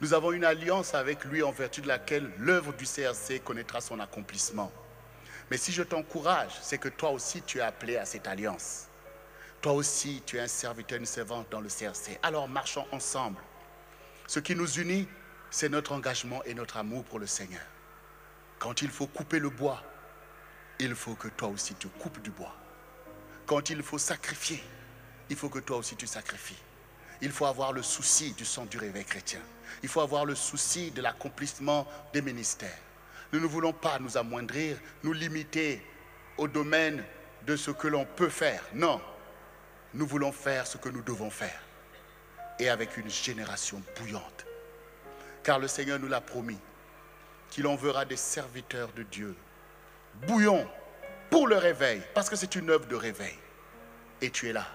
Nous avons une alliance avec lui en vertu de laquelle l'œuvre du CRC connaîtra son accomplissement. Mais si je t'encourage, c'est que toi aussi tu es appelé à cette alliance. Toi aussi tu es un serviteur, une servante dans le CRC. Alors marchons ensemble. Ce qui nous unit, c'est notre engagement et notre amour pour le Seigneur. Quand il faut couper le bois, il faut que toi aussi tu coupes du bois. Quand il faut sacrifier, il faut que toi aussi tu sacrifies. Il faut avoir le souci du sang du réveil chrétien. Il faut avoir le souci de l'accomplissement des ministères. Nous ne voulons pas nous amoindrir, nous limiter au domaine de ce que l'on peut faire. Non, nous voulons faire ce que nous devons faire. Et avec une génération bouillante. Car le Seigneur nous l'a promis qu'il enverra des serviteurs de Dieu, bouillons pour le réveil, parce que c'est une œuvre de réveil. Et tu es là.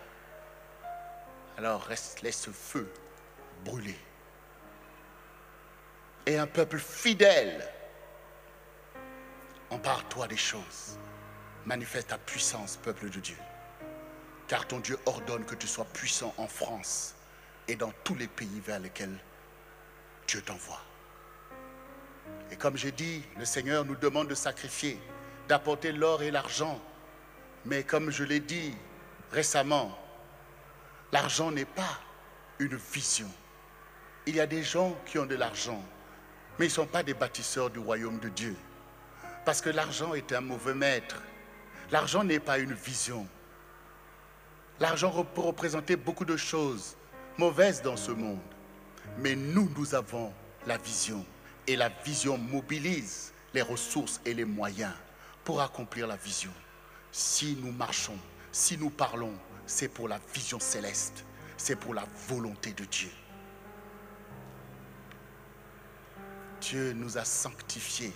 Alors reste, laisse ce feu brûler. Et un peuple fidèle, empare-toi des choses. Manifeste ta puissance, peuple de Dieu. Car ton Dieu ordonne que tu sois puissant en France et dans tous les pays vers lesquels Dieu t'envoie. Et comme j'ai dit, le Seigneur nous demande de sacrifier, d'apporter l'or et l'argent. Mais comme je l'ai dit récemment, l'argent n'est pas une vision. Il y a des gens qui ont de l'argent, mais ils ne sont pas des bâtisseurs du royaume de Dieu. Parce que l'argent est un mauvais maître. L'argent n'est pas une vision. L'argent peut représenter beaucoup de choses mauvaises dans ce monde. Mais nous, nous avons la vision. Et la vision mobilise les ressources et les moyens pour accomplir la vision. Si nous marchons, si nous parlons, c'est pour la vision céleste. C'est pour la volonté de Dieu. Dieu nous a sanctifiés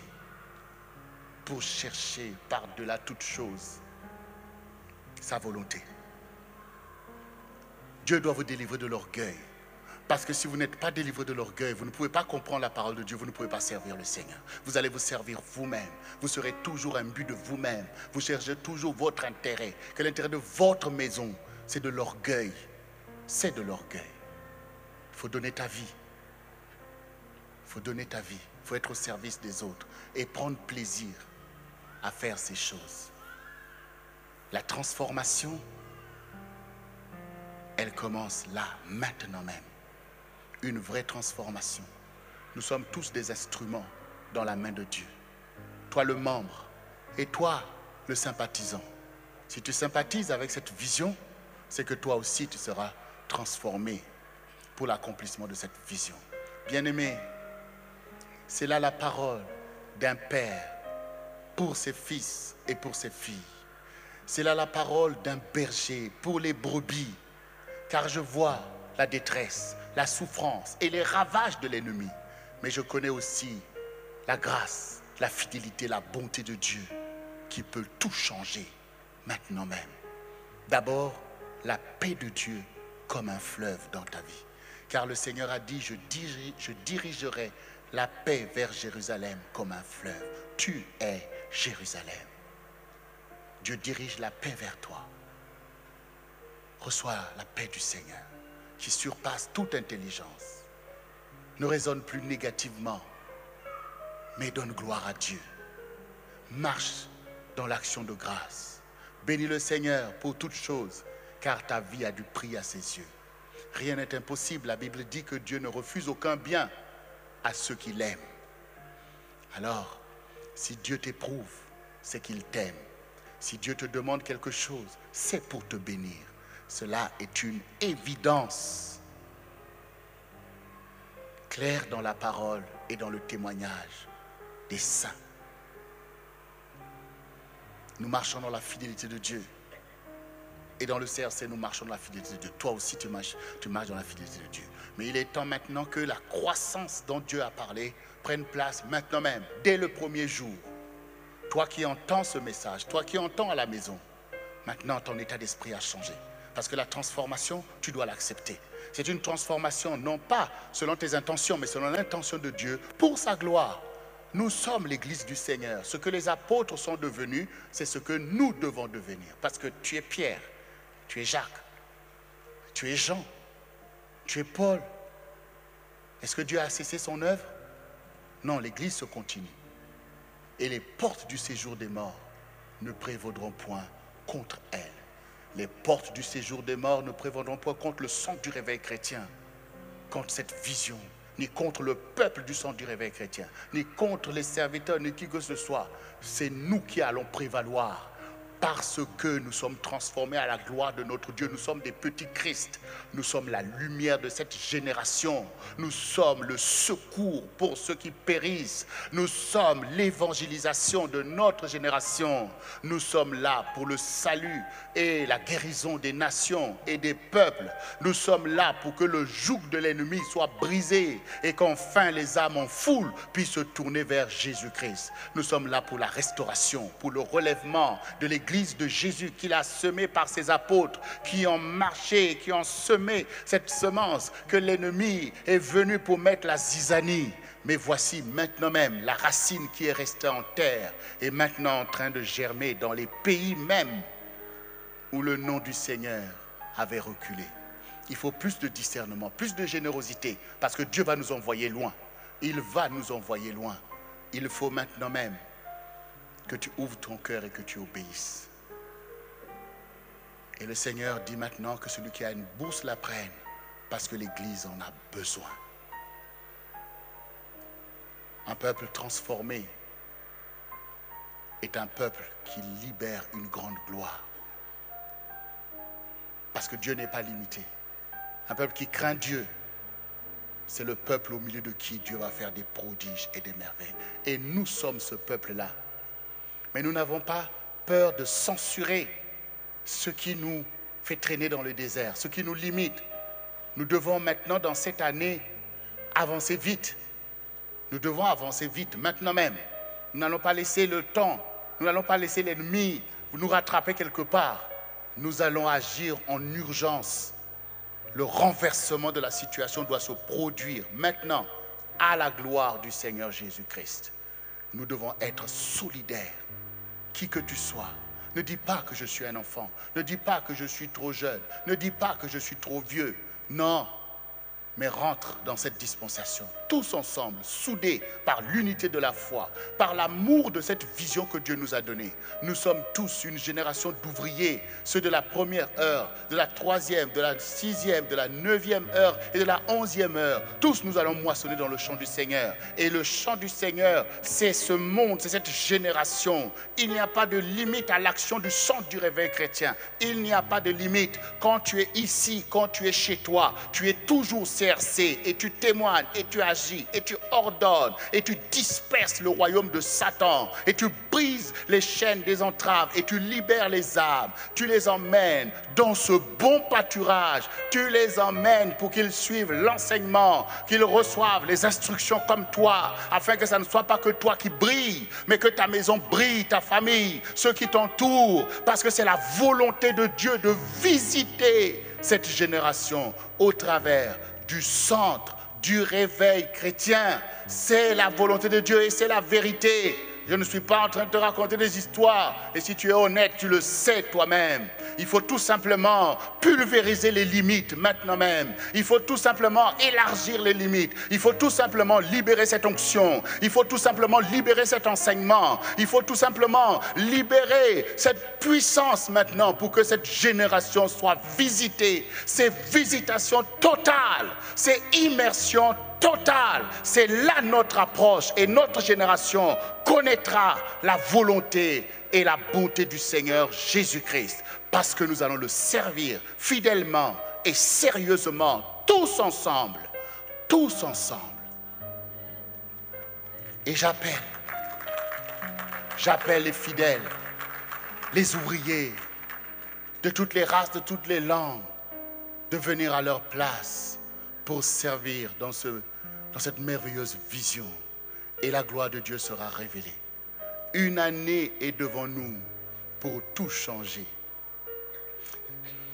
pour chercher par-delà toute chose sa volonté. Dieu doit vous délivrer de l'orgueil. Parce que si vous n'êtes pas délivré de l'orgueil, vous ne pouvez pas comprendre la parole de Dieu, vous ne pouvez pas servir le Seigneur. Vous allez vous servir vous-même. Vous serez toujours un but de vous-même. Vous cherchez toujours votre intérêt. Que l'intérêt de votre maison, c'est de l'orgueil. C'est de l'orgueil. Il faut donner ta vie. Il faut donner ta vie. Il faut être au service des autres et prendre plaisir à faire ces choses. La transformation, elle commence là, maintenant même une vraie transformation. Nous sommes tous des instruments dans la main de Dieu. Toi le membre et toi le sympathisant. Si tu sympathises avec cette vision, c'est que toi aussi tu seras transformé pour l'accomplissement de cette vision. Bien-aimé, c'est là la parole d'un père pour ses fils et pour ses filles. C'est là la parole d'un berger pour les brebis car je vois la détresse, la souffrance et les ravages de l'ennemi. Mais je connais aussi la grâce, la fidélité, la bonté de Dieu qui peut tout changer maintenant même. D'abord, la paix de Dieu comme un fleuve dans ta vie. Car le Seigneur a dit, je, dirigerai la paix vers Jérusalem comme un fleuve. Tu es Jérusalem. Dieu dirige la paix vers toi. Reçois la paix du Seigneur qui surpasse toute intelligence. Ne raisonne plus négativement, mais donne gloire à Dieu. Marche dans l'action de grâce. Bénis le Seigneur pour toutes choses, car ta vie a du prix à ses yeux. Rien n'est impossible. La Bible dit que Dieu ne refuse aucun bien à ceux qui l'aiment. Alors, si Dieu t'éprouve, c'est qu'il t'aime. Si Dieu te demande quelque chose, c'est pour te bénir. Cela est une évidence claire dans la parole et dans le témoignage des saints. Nous marchons dans la fidélité de Dieu. Et dans le CRC, nous marchons dans la fidélité de Dieu. Toi aussi, tu marches, dans la fidélité de Dieu. Mais il est temps maintenant que la croissance dont Dieu a parlé prenne place maintenant même, dès le premier jour. Toi qui entends ce message, toi qui entends à la maison, maintenant ton état d'esprit a changé. Parce que la transformation, tu dois l'accepter. C'est une transformation non pas selon tes intentions, mais selon l'intention de Dieu pour sa gloire. Nous sommes l'Église du Seigneur. Ce que les apôtres sont devenus, c'est ce que nous devons devenir. Parce que tu es Pierre, tu es Jacques, tu es Jean, tu es Paul. Est-ce que Dieu a cessé son œuvre? Non, l'Église se continue. Et les portes du séjour des morts ne prévaudront point contre elle. Les portes du séjour des morts ne prévaudront point contre le sang du réveil chrétien, contre cette vision, ni contre le peuple du sang du réveil chrétien, ni contre les serviteurs, ni qui que ce soit. C'est nous qui allons prévaloir parce que nous sommes transformés à la gloire de notre Dieu. Nous sommes des petits Christ. Nous sommes la lumière de cette génération. Nous sommes le secours pour ceux qui périssent. Nous sommes l'évangélisation de notre génération. Nous sommes là pour le salut et la guérison des nations et des peuples. Nous sommes là pour que le joug de l'ennemi soit brisé et qu'enfin les âmes en foule puissent se tourner vers Jésus-Christ. Nous sommes là pour la restauration, pour le relèvement de l'Église de Jésus qu'il a semé par ses apôtres, qui ont marché, qui ont semé cette semence que l'ennemi est venu pour mettre la zizanie. Mais voici maintenant même la racine qui est restée en terre est maintenant en train de germer dans les pays même où le nom du Seigneur avait reculé. Il faut plus de discernement, plus de générosité, parce que Dieu va nous envoyer loin. Il va nous envoyer loin. Il faut maintenant même que tu ouvres ton cœur et que tu obéisses. Et le Seigneur dit maintenant que celui qui a une bourse la prenne, parce que l'Église en a besoin. Un peuple transformé est un peuple qui libère une grande gloire. Parce que Dieu n'est pas limité. Un peuple qui craint Dieu, c'est le peuple au milieu de qui Dieu va faire des prodiges et des merveilles. Et nous sommes ce peuple-là. Mais nous n'avons pas peur de censurer ce qui nous fait traîner dans le désert, ce qui nous limite. Nous devons maintenant, dans cette année, avancer vite. Nous devons avancer vite, maintenant même. Nous n'allons pas laisser le temps, nous n'allons pas laisser l'ennemi nous rattraper quelque part nous allons agir en urgence. Le renversement de la situation doit se produire maintenant à la gloire du Seigneur Jésus-Christ. Nous devons être solidaires, qui que tu sois. Ne dis pas que je suis un enfant. Ne dis pas que je suis trop jeune. Ne dis pas que je suis trop vieux. Non, mais rentre dans cette dispensation, tous ensemble, soudés par l'unité de la foi, par l'amour de cette vision que Dieu nous a donnée. Nous sommes tous une génération d'ouvriers, ceux de la première heure, de la troisième, de la sixième, de la neuvième heure et de la onzième heure. Tous nous allons moissonner dans le champ du Seigneur. Et le champ du Seigneur, c'est ce monde, c'est cette génération. Il n'y a pas de limite à l'action du centre du réveil chrétien. Il n'y a pas de limite. Quand tu es ici, quand tu es chez toi, tu es toujours servi et tu témoignes et tu agis et tu ordonnes et tu disperses le royaume de Satan et tu brises les chaînes des entraves et tu libères les âmes. Tu les emmènes dans ce bon pâturage. Tu les emmènes pour qu'ils suivent l'enseignement, qu'ils reçoivent les instructions comme toi, afin que ça ne soit pas que toi qui brille, mais que ta maison brille, ta famille, ceux qui t'entourent, parce que c'est la volonté de Dieu de visiter cette génération au travers du centre du réveil chrétien. C'est la volonté de Dieu et c'est la vérité. Je ne suis pas en train de te raconter des histoires. Et si tu es honnête, tu le sais toi-même. Il faut tout simplement pulvériser les limites maintenant même. Il faut tout simplement élargir les limites. Il faut tout simplement libérer cette onction. Il faut tout simplement libérer cet enseignement. Il faut tout simplement libérer cette puissance maintenant pour que cette génération soit visitée. C'est visitation totale. C'est immersion Total, C'est là notre approche et notre génération connaîtra la volonté et la bonté du Seigneur Jésus-Christ parce que nous allons le servir fidèlement et sérieusement, tous ensemble, tous ensemble. Et j'appelle, j'appelle les fidèles, les ouvriers de toutes les races, de toutes les langues, de venir à leur place pour servir dans ce dans cette merveilleuse vision et la gloire de Dieu sera révélée. Une année est devant nous pour tout changer.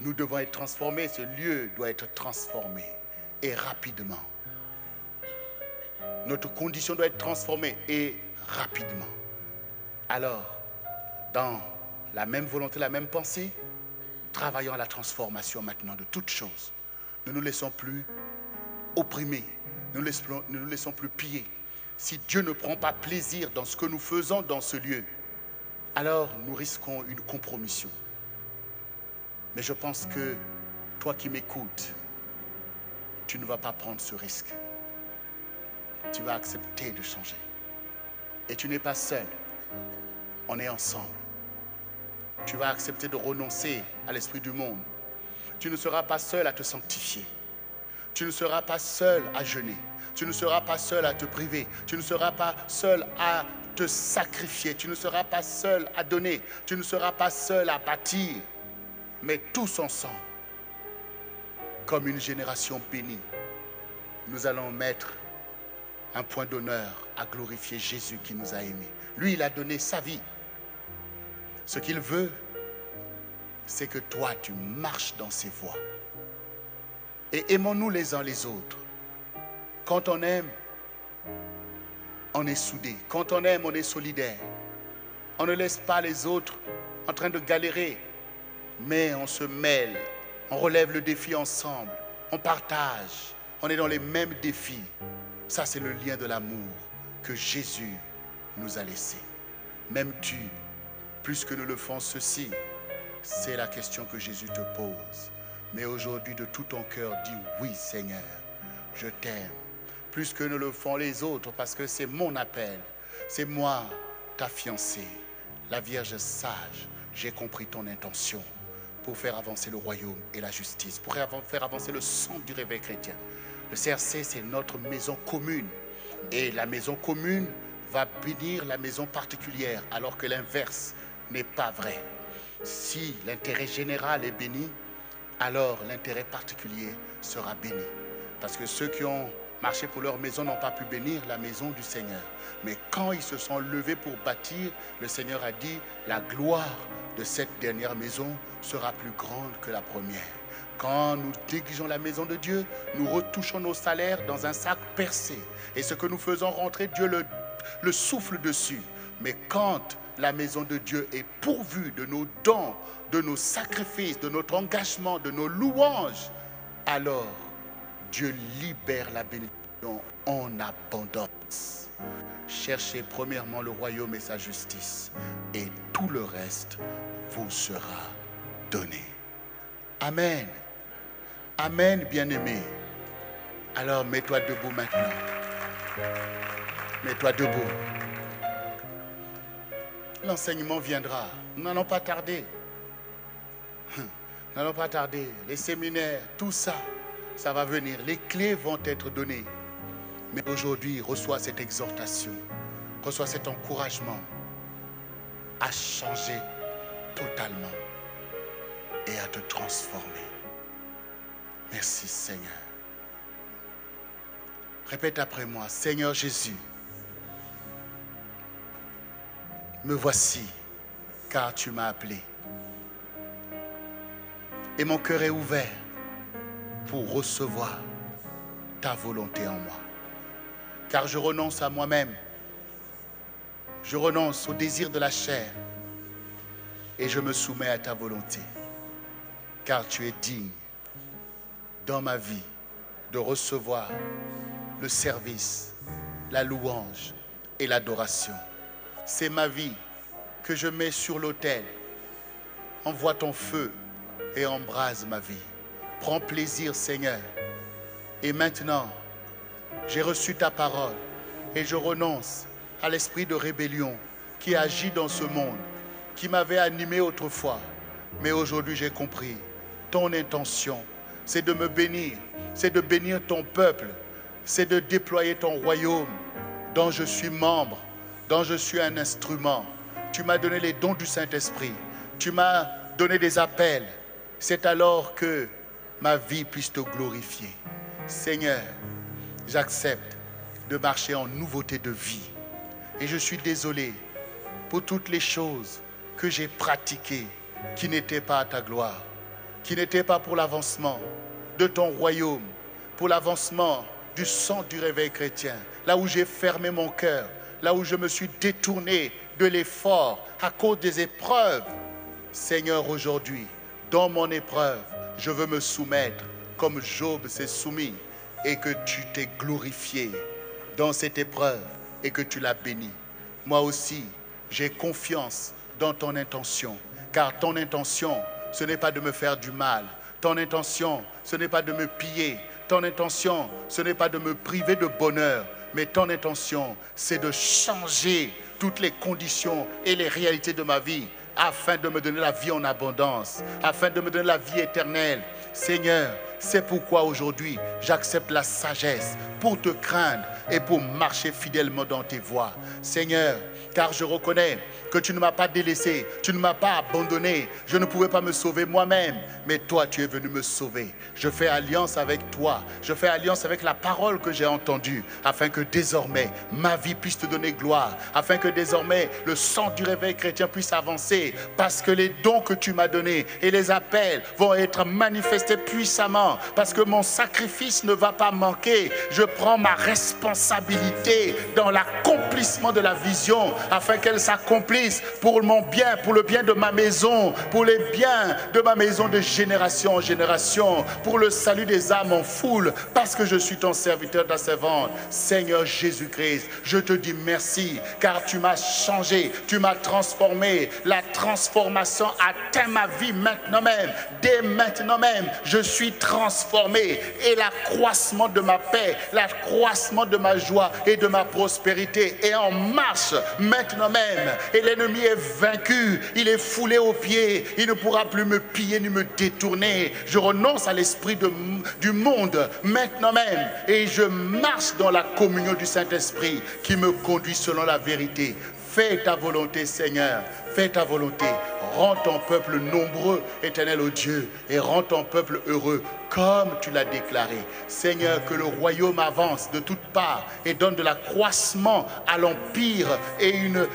Nous devons être transformés, ce lieu doit être transformé et rapidement. Notre condition doit être transformée et rapidement. Alors, dans la même volonté, la même pensée, travaillons à la transformation maintenant de toutes choses. Ne nous laissons plus opprimés ne nous laissons plus piller. Si Dieu ne prend pas plaisir dans ce que nous faisons dans ce lieu, alors nous risquons une compromission. Mais je pense que toi qui m'écoutes, tu ne vas pas prendre ce risque. Tu vas accepter de changer. Et tu n'es pas seul. On est ensemble. Tu vas accepter de renoncer à l'esprit du monde. Tu ne seras pas seul à te sanctifier. Tu ne seras pas seul à jeûner. Tu ne seras pas seul à te priver. Tu ne seras pas seul à te sacrifier. Tu ne seras pas seul à donner. Tu ne seras pas seul à bâtir. Mais tous ensemble, comme une génération bénie, nous allons mettre un point d'honneur à glorifier Jésus qui nous a aimés. Lui, il a donné sa vie. Ce qu'il veut, c'est que toi, tu marches dans ses voies. Et aimons-nous les uns les autres. Quand on aime, on est soudé. Quand on aime, on est solidaire. On ne laisse pas les autres en train de galérer, mais on se mêle, on relève le défi ensemble, on partage, on est dans les mêmes défis. Ça, c'est le lien de l'amour que Jésus nous a laissé. M'aimes-tu plus que nous le faisons ceci C'est la question que Jésus te pose. Mais aujourd'hui, de tout ton cœur, dis oui Seigneur, je t'aime. Plus que ne le font les autres, parce que c'est mon appel. C'est moi, ta fiancée, la Vierge sage. J'ai compris ton intention pour faire avancer le royaume et la justice, pour faire avancer le sang du réveil chrétien. Le CRC, c'est notre maison commune. Et la maison commune va bénir la maison particulière, alors que l'inverse n'est pas vrai. Si l'intérêt général est béni, alors l'intérêt particulier sera béni. Parce que ceux qui ont marché pour leur maison n'ont pas pu bénir la maison du Seigneur. Mais quand ils se sont levés pour bâtir, le Seigneur a dit, la gloire de cette dernière maison sera plus grande que la première. Quand nous déguisons la maison de Dieu, nous retouchons nos salaires dans un sac percé. Et ce que nous faisons rentrer, Dieu le souffle dessus. Mais quand la maison de Dieu est pourvue de nos dons, de nos sacrifices, de notre engagement, de nos louanges, alors Dieu libère la bénédiction en abondance. Cherchez premièrement le royaume et sa justice, et tout le reste vous sera donné. Amen. Amen, bien-aimé. Alors mets-toi debout maintenant. Mets-toi debout. L'enseignement viendra. Nous n'allons pas tarder. N'allons pas tarder. Les séminaires, tout ça, ça va venir. Les clés vont être données. Mais aujourd'hui, reçois cette exhortation, reçois cet encouragement à changer totalement et à te transformer. Merci Seigneur. Répète après moi, Seigneur Jésus, me voici car tu m'as appelé. Et mon cœur est ouvert pour recevoir ta volonté en moi. Car je renonce à moi-même. Je renonce au désir de la chair. Et je me soumets à ta volonté. Car tu es digne dans ma vie de recevoir le service, la louange et l'adoration. C'est ma vie que je mets sur l'autel. Envoie ton feu et embrase ma vie. Prends plaisir, Seigneur. Et maintenant, j'ai reçu ta parole et je renonce à l'esprit de rébellion qui agit dans ce monde, qui m'avait animé autrefois. Mais aujourd'hui, j'ai compris. Ton intention, c'est de me bénir, c'est de bénir ton peuple, c'est de déployer ton royaume dont je suis membre, dont je suis un instrument. Tu m'as donné les dons du Saint-Esprit. Tu m'as donné des appels. C'est alors que ma vie puisse te glorifier. Seigneur, j'accepte de marcher en nouveauté de vie. Et je suis désolé pour toutes les choses que j'ai pratiquées qui n'étaient pas à ta gloire, qui n'étaient pas pour l'avancement de ton royaume, pour l'avancement du sang du réveil chrétien, là où j'ai fermé mon cœur, là où je me suis détourné de l'effort à cause des épreuves. Seigneur, aujourd'hui, dans mon épreuve, je veux me soumettre comme Job s'est soumis et que tu t'es glorifié dans cette épreuve et que tu l'as béni. Moi aussi, j'ai confiance dans ton intention, car ton intention, ce n'est pas de me faire du mal. Ton intention, ce n'est pas de me piller. Ton intention, ce n'est pas de me priver de bonheur, mais ton intention, c'est de changer toutes les conditions et les réalités de ma vie afin de me donner la vie en abondance, afin de me donner la vie éternelle. Seigneur, c'est pourquoi aujourd'hui j'accepte la sagesse pour te craindre et pour marcher fidèlement dans tes voies. Seigneur, car je reconnais que tu ne m'as pas délaissé, tu ne m'as pas abandonné. Je ne pouvais pas me sauver moi-même, mais toi, tu es venu me sauver. Je fais alliance avec toi, je fais alliance avec la parole que j'ai entendue, afin que désormais ma vie puisse te donner gloire, afin que désormais le sang du réveil chrétien puisse avancer, parce que les dons que tu m'as donnés et les appels vont être manifestés puissamment, parce que mon sacrifice ne va pas manquer. Je prends ma responsabilité dans l'accomplissement de la vision, afin qu'elle s'accomplisse pour mon bien, pour le bien de ma maison, pour les biens de ma maison de génération en génération, pour le salut des âmes en foule, parce que je suis ton serviteur, ta servante. Seigneur Jésus-Christ, je te dis merci, car tu m'as changé, tu m'as transformé. La transformation atteint ma vie maintenant même. Dès maintenant même, je suis transformé. Et l'accroissement de ma paix, l'accroissement de ma joie et de ma prospérité est en marche maintenant même. Et l'ennemi est vaincu, il est foulé aux pieds, il ne pourra plus me piller ni me détourner. Je renonce à l'esprit du monde maintenant même et je marche dans la communion du Saint-Esprit qui me conduit selon la vérité. Fais ta volonté, Seigneur. Fais ta volonté. Rends ton peuple nombreux, éternel au Dieu, et rends ton peuple heureux comme tu l'as déclaré. Seigneur, que le royaume avance de toutes parts et donne de l'accroissement à l'empire et une,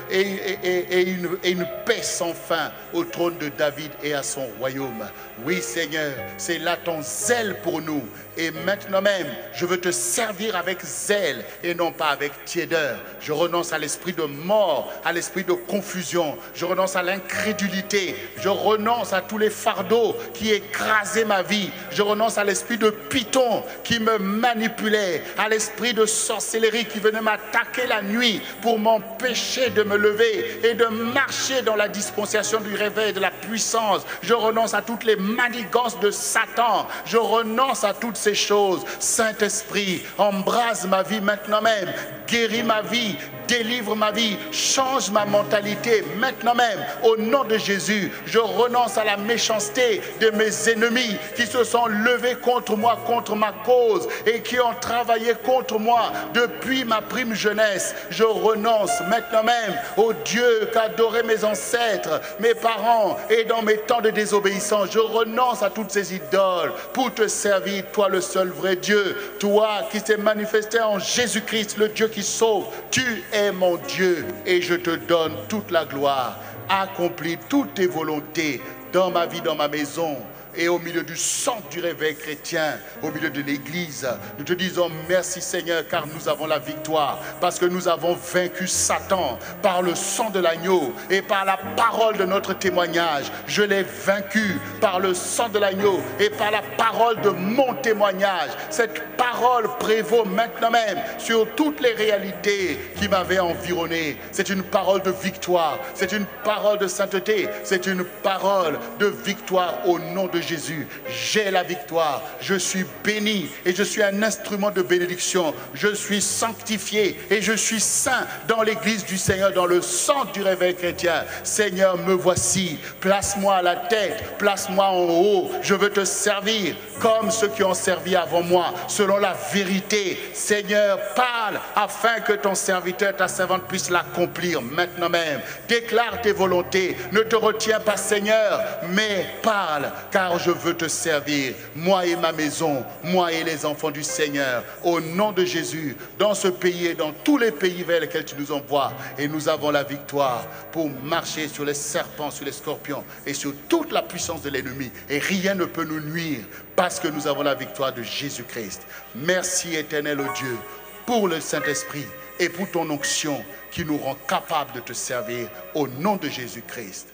paix sans fin au trône de David et à son royaume. Oui, Seigneur, c'est là ton zèle pour nous. Et maintenant même, je veux te servir avec zèle et non pas avec tiédeur. Je renonce à l'esprit de mort, à l'esprit de confusion. Renonce à l'incrédulité. Je renonce à tous les fardeaux qui écrasaient ma vie. Je renonce à l'esprit de python qui me manipulait, à l'esprit de sorcellerie qui venait m'attaquer la nuit pour m'empêcher de me lever et de marcher dans la dispensation du réveil de la puissance. Je renonce à toutes les manigances de Satan. Je renonce à toutes ces choses. Saint-Esprit, embrase ma vie maintenant même. guéris ma vie, délivre ma vie, change ma mentalité maintenant même. Au nom de Jésus, je renonce à la méchanceté de mes ennemis qui se sont levés contre moi, contre ma cause et qui ont travaillé contre moi depuis ma prime jeunesse. Je renonce maintenant même au Dieu qu'adoraient mes ancêtres, mes parents et dans mes temps de désobéissance. Je renonce à toutes ces idoles pour te servir, toi le seul vrai Dieu, toi qui t'es manifesté en Jésus-Christ, le Dieu qui sauve. Tu es mon Dieu et je te donne toute la gloire. Accomplis toutes tes volontés dans ma vie, dans ma maison, et au milieu du centre du réveil chrétien, au milieu de l'Église. Nous te disons merci Seigneur car nous avons la victoire, parce que nous avons vaincu Satan par le sang de l'agneau et par la parole de notre témoignage. Je l'ai vaincu par le sang de l'agneau et par la parole de mon témoignage. Cette parole prévaut maintenant même sur toutes les réalités qui m'avaient environné. C'est une parole de victoire, c'est une parole de sainteté, c'est une parole de victoire au nom de Jésus, j'ai la victoire. Je suis béni et je suis un instrument de bénédiction. Je suis sanctifié et je suis saint dans l'église du Seigneur, dans le centre du réveil chrétien. Seigneur, me voici. Place-moi à la tête, place-moi en haut. Je veux te servir comme ceux qui ont servi avant moi, selon la vérité. Seigneur, parle afin que ton serviteur, ta servante puisse l'accomplir maintenant même. Déclare tes volontés. Ne te retiens pas, Seigneur, mais parle, car je veux te servir, moi et ma maison, moi et les enfants du Seigneur, au nom de Jésus, dans ce pays et dans tous les pays vers lesquels tu nous envoies. Et nous avons la victoire pour marcher sur les serpents, sur les scorpions et sur toute la puissance de l'ennemi. Et rien ne peut nous nuire parce que nous avons la victoire de Jésus-Christ. Merci éternel au Dieu pour le Saint-Esprit et pour ton onction qui nous rend capables de te servir au nom de Jésus-Christ.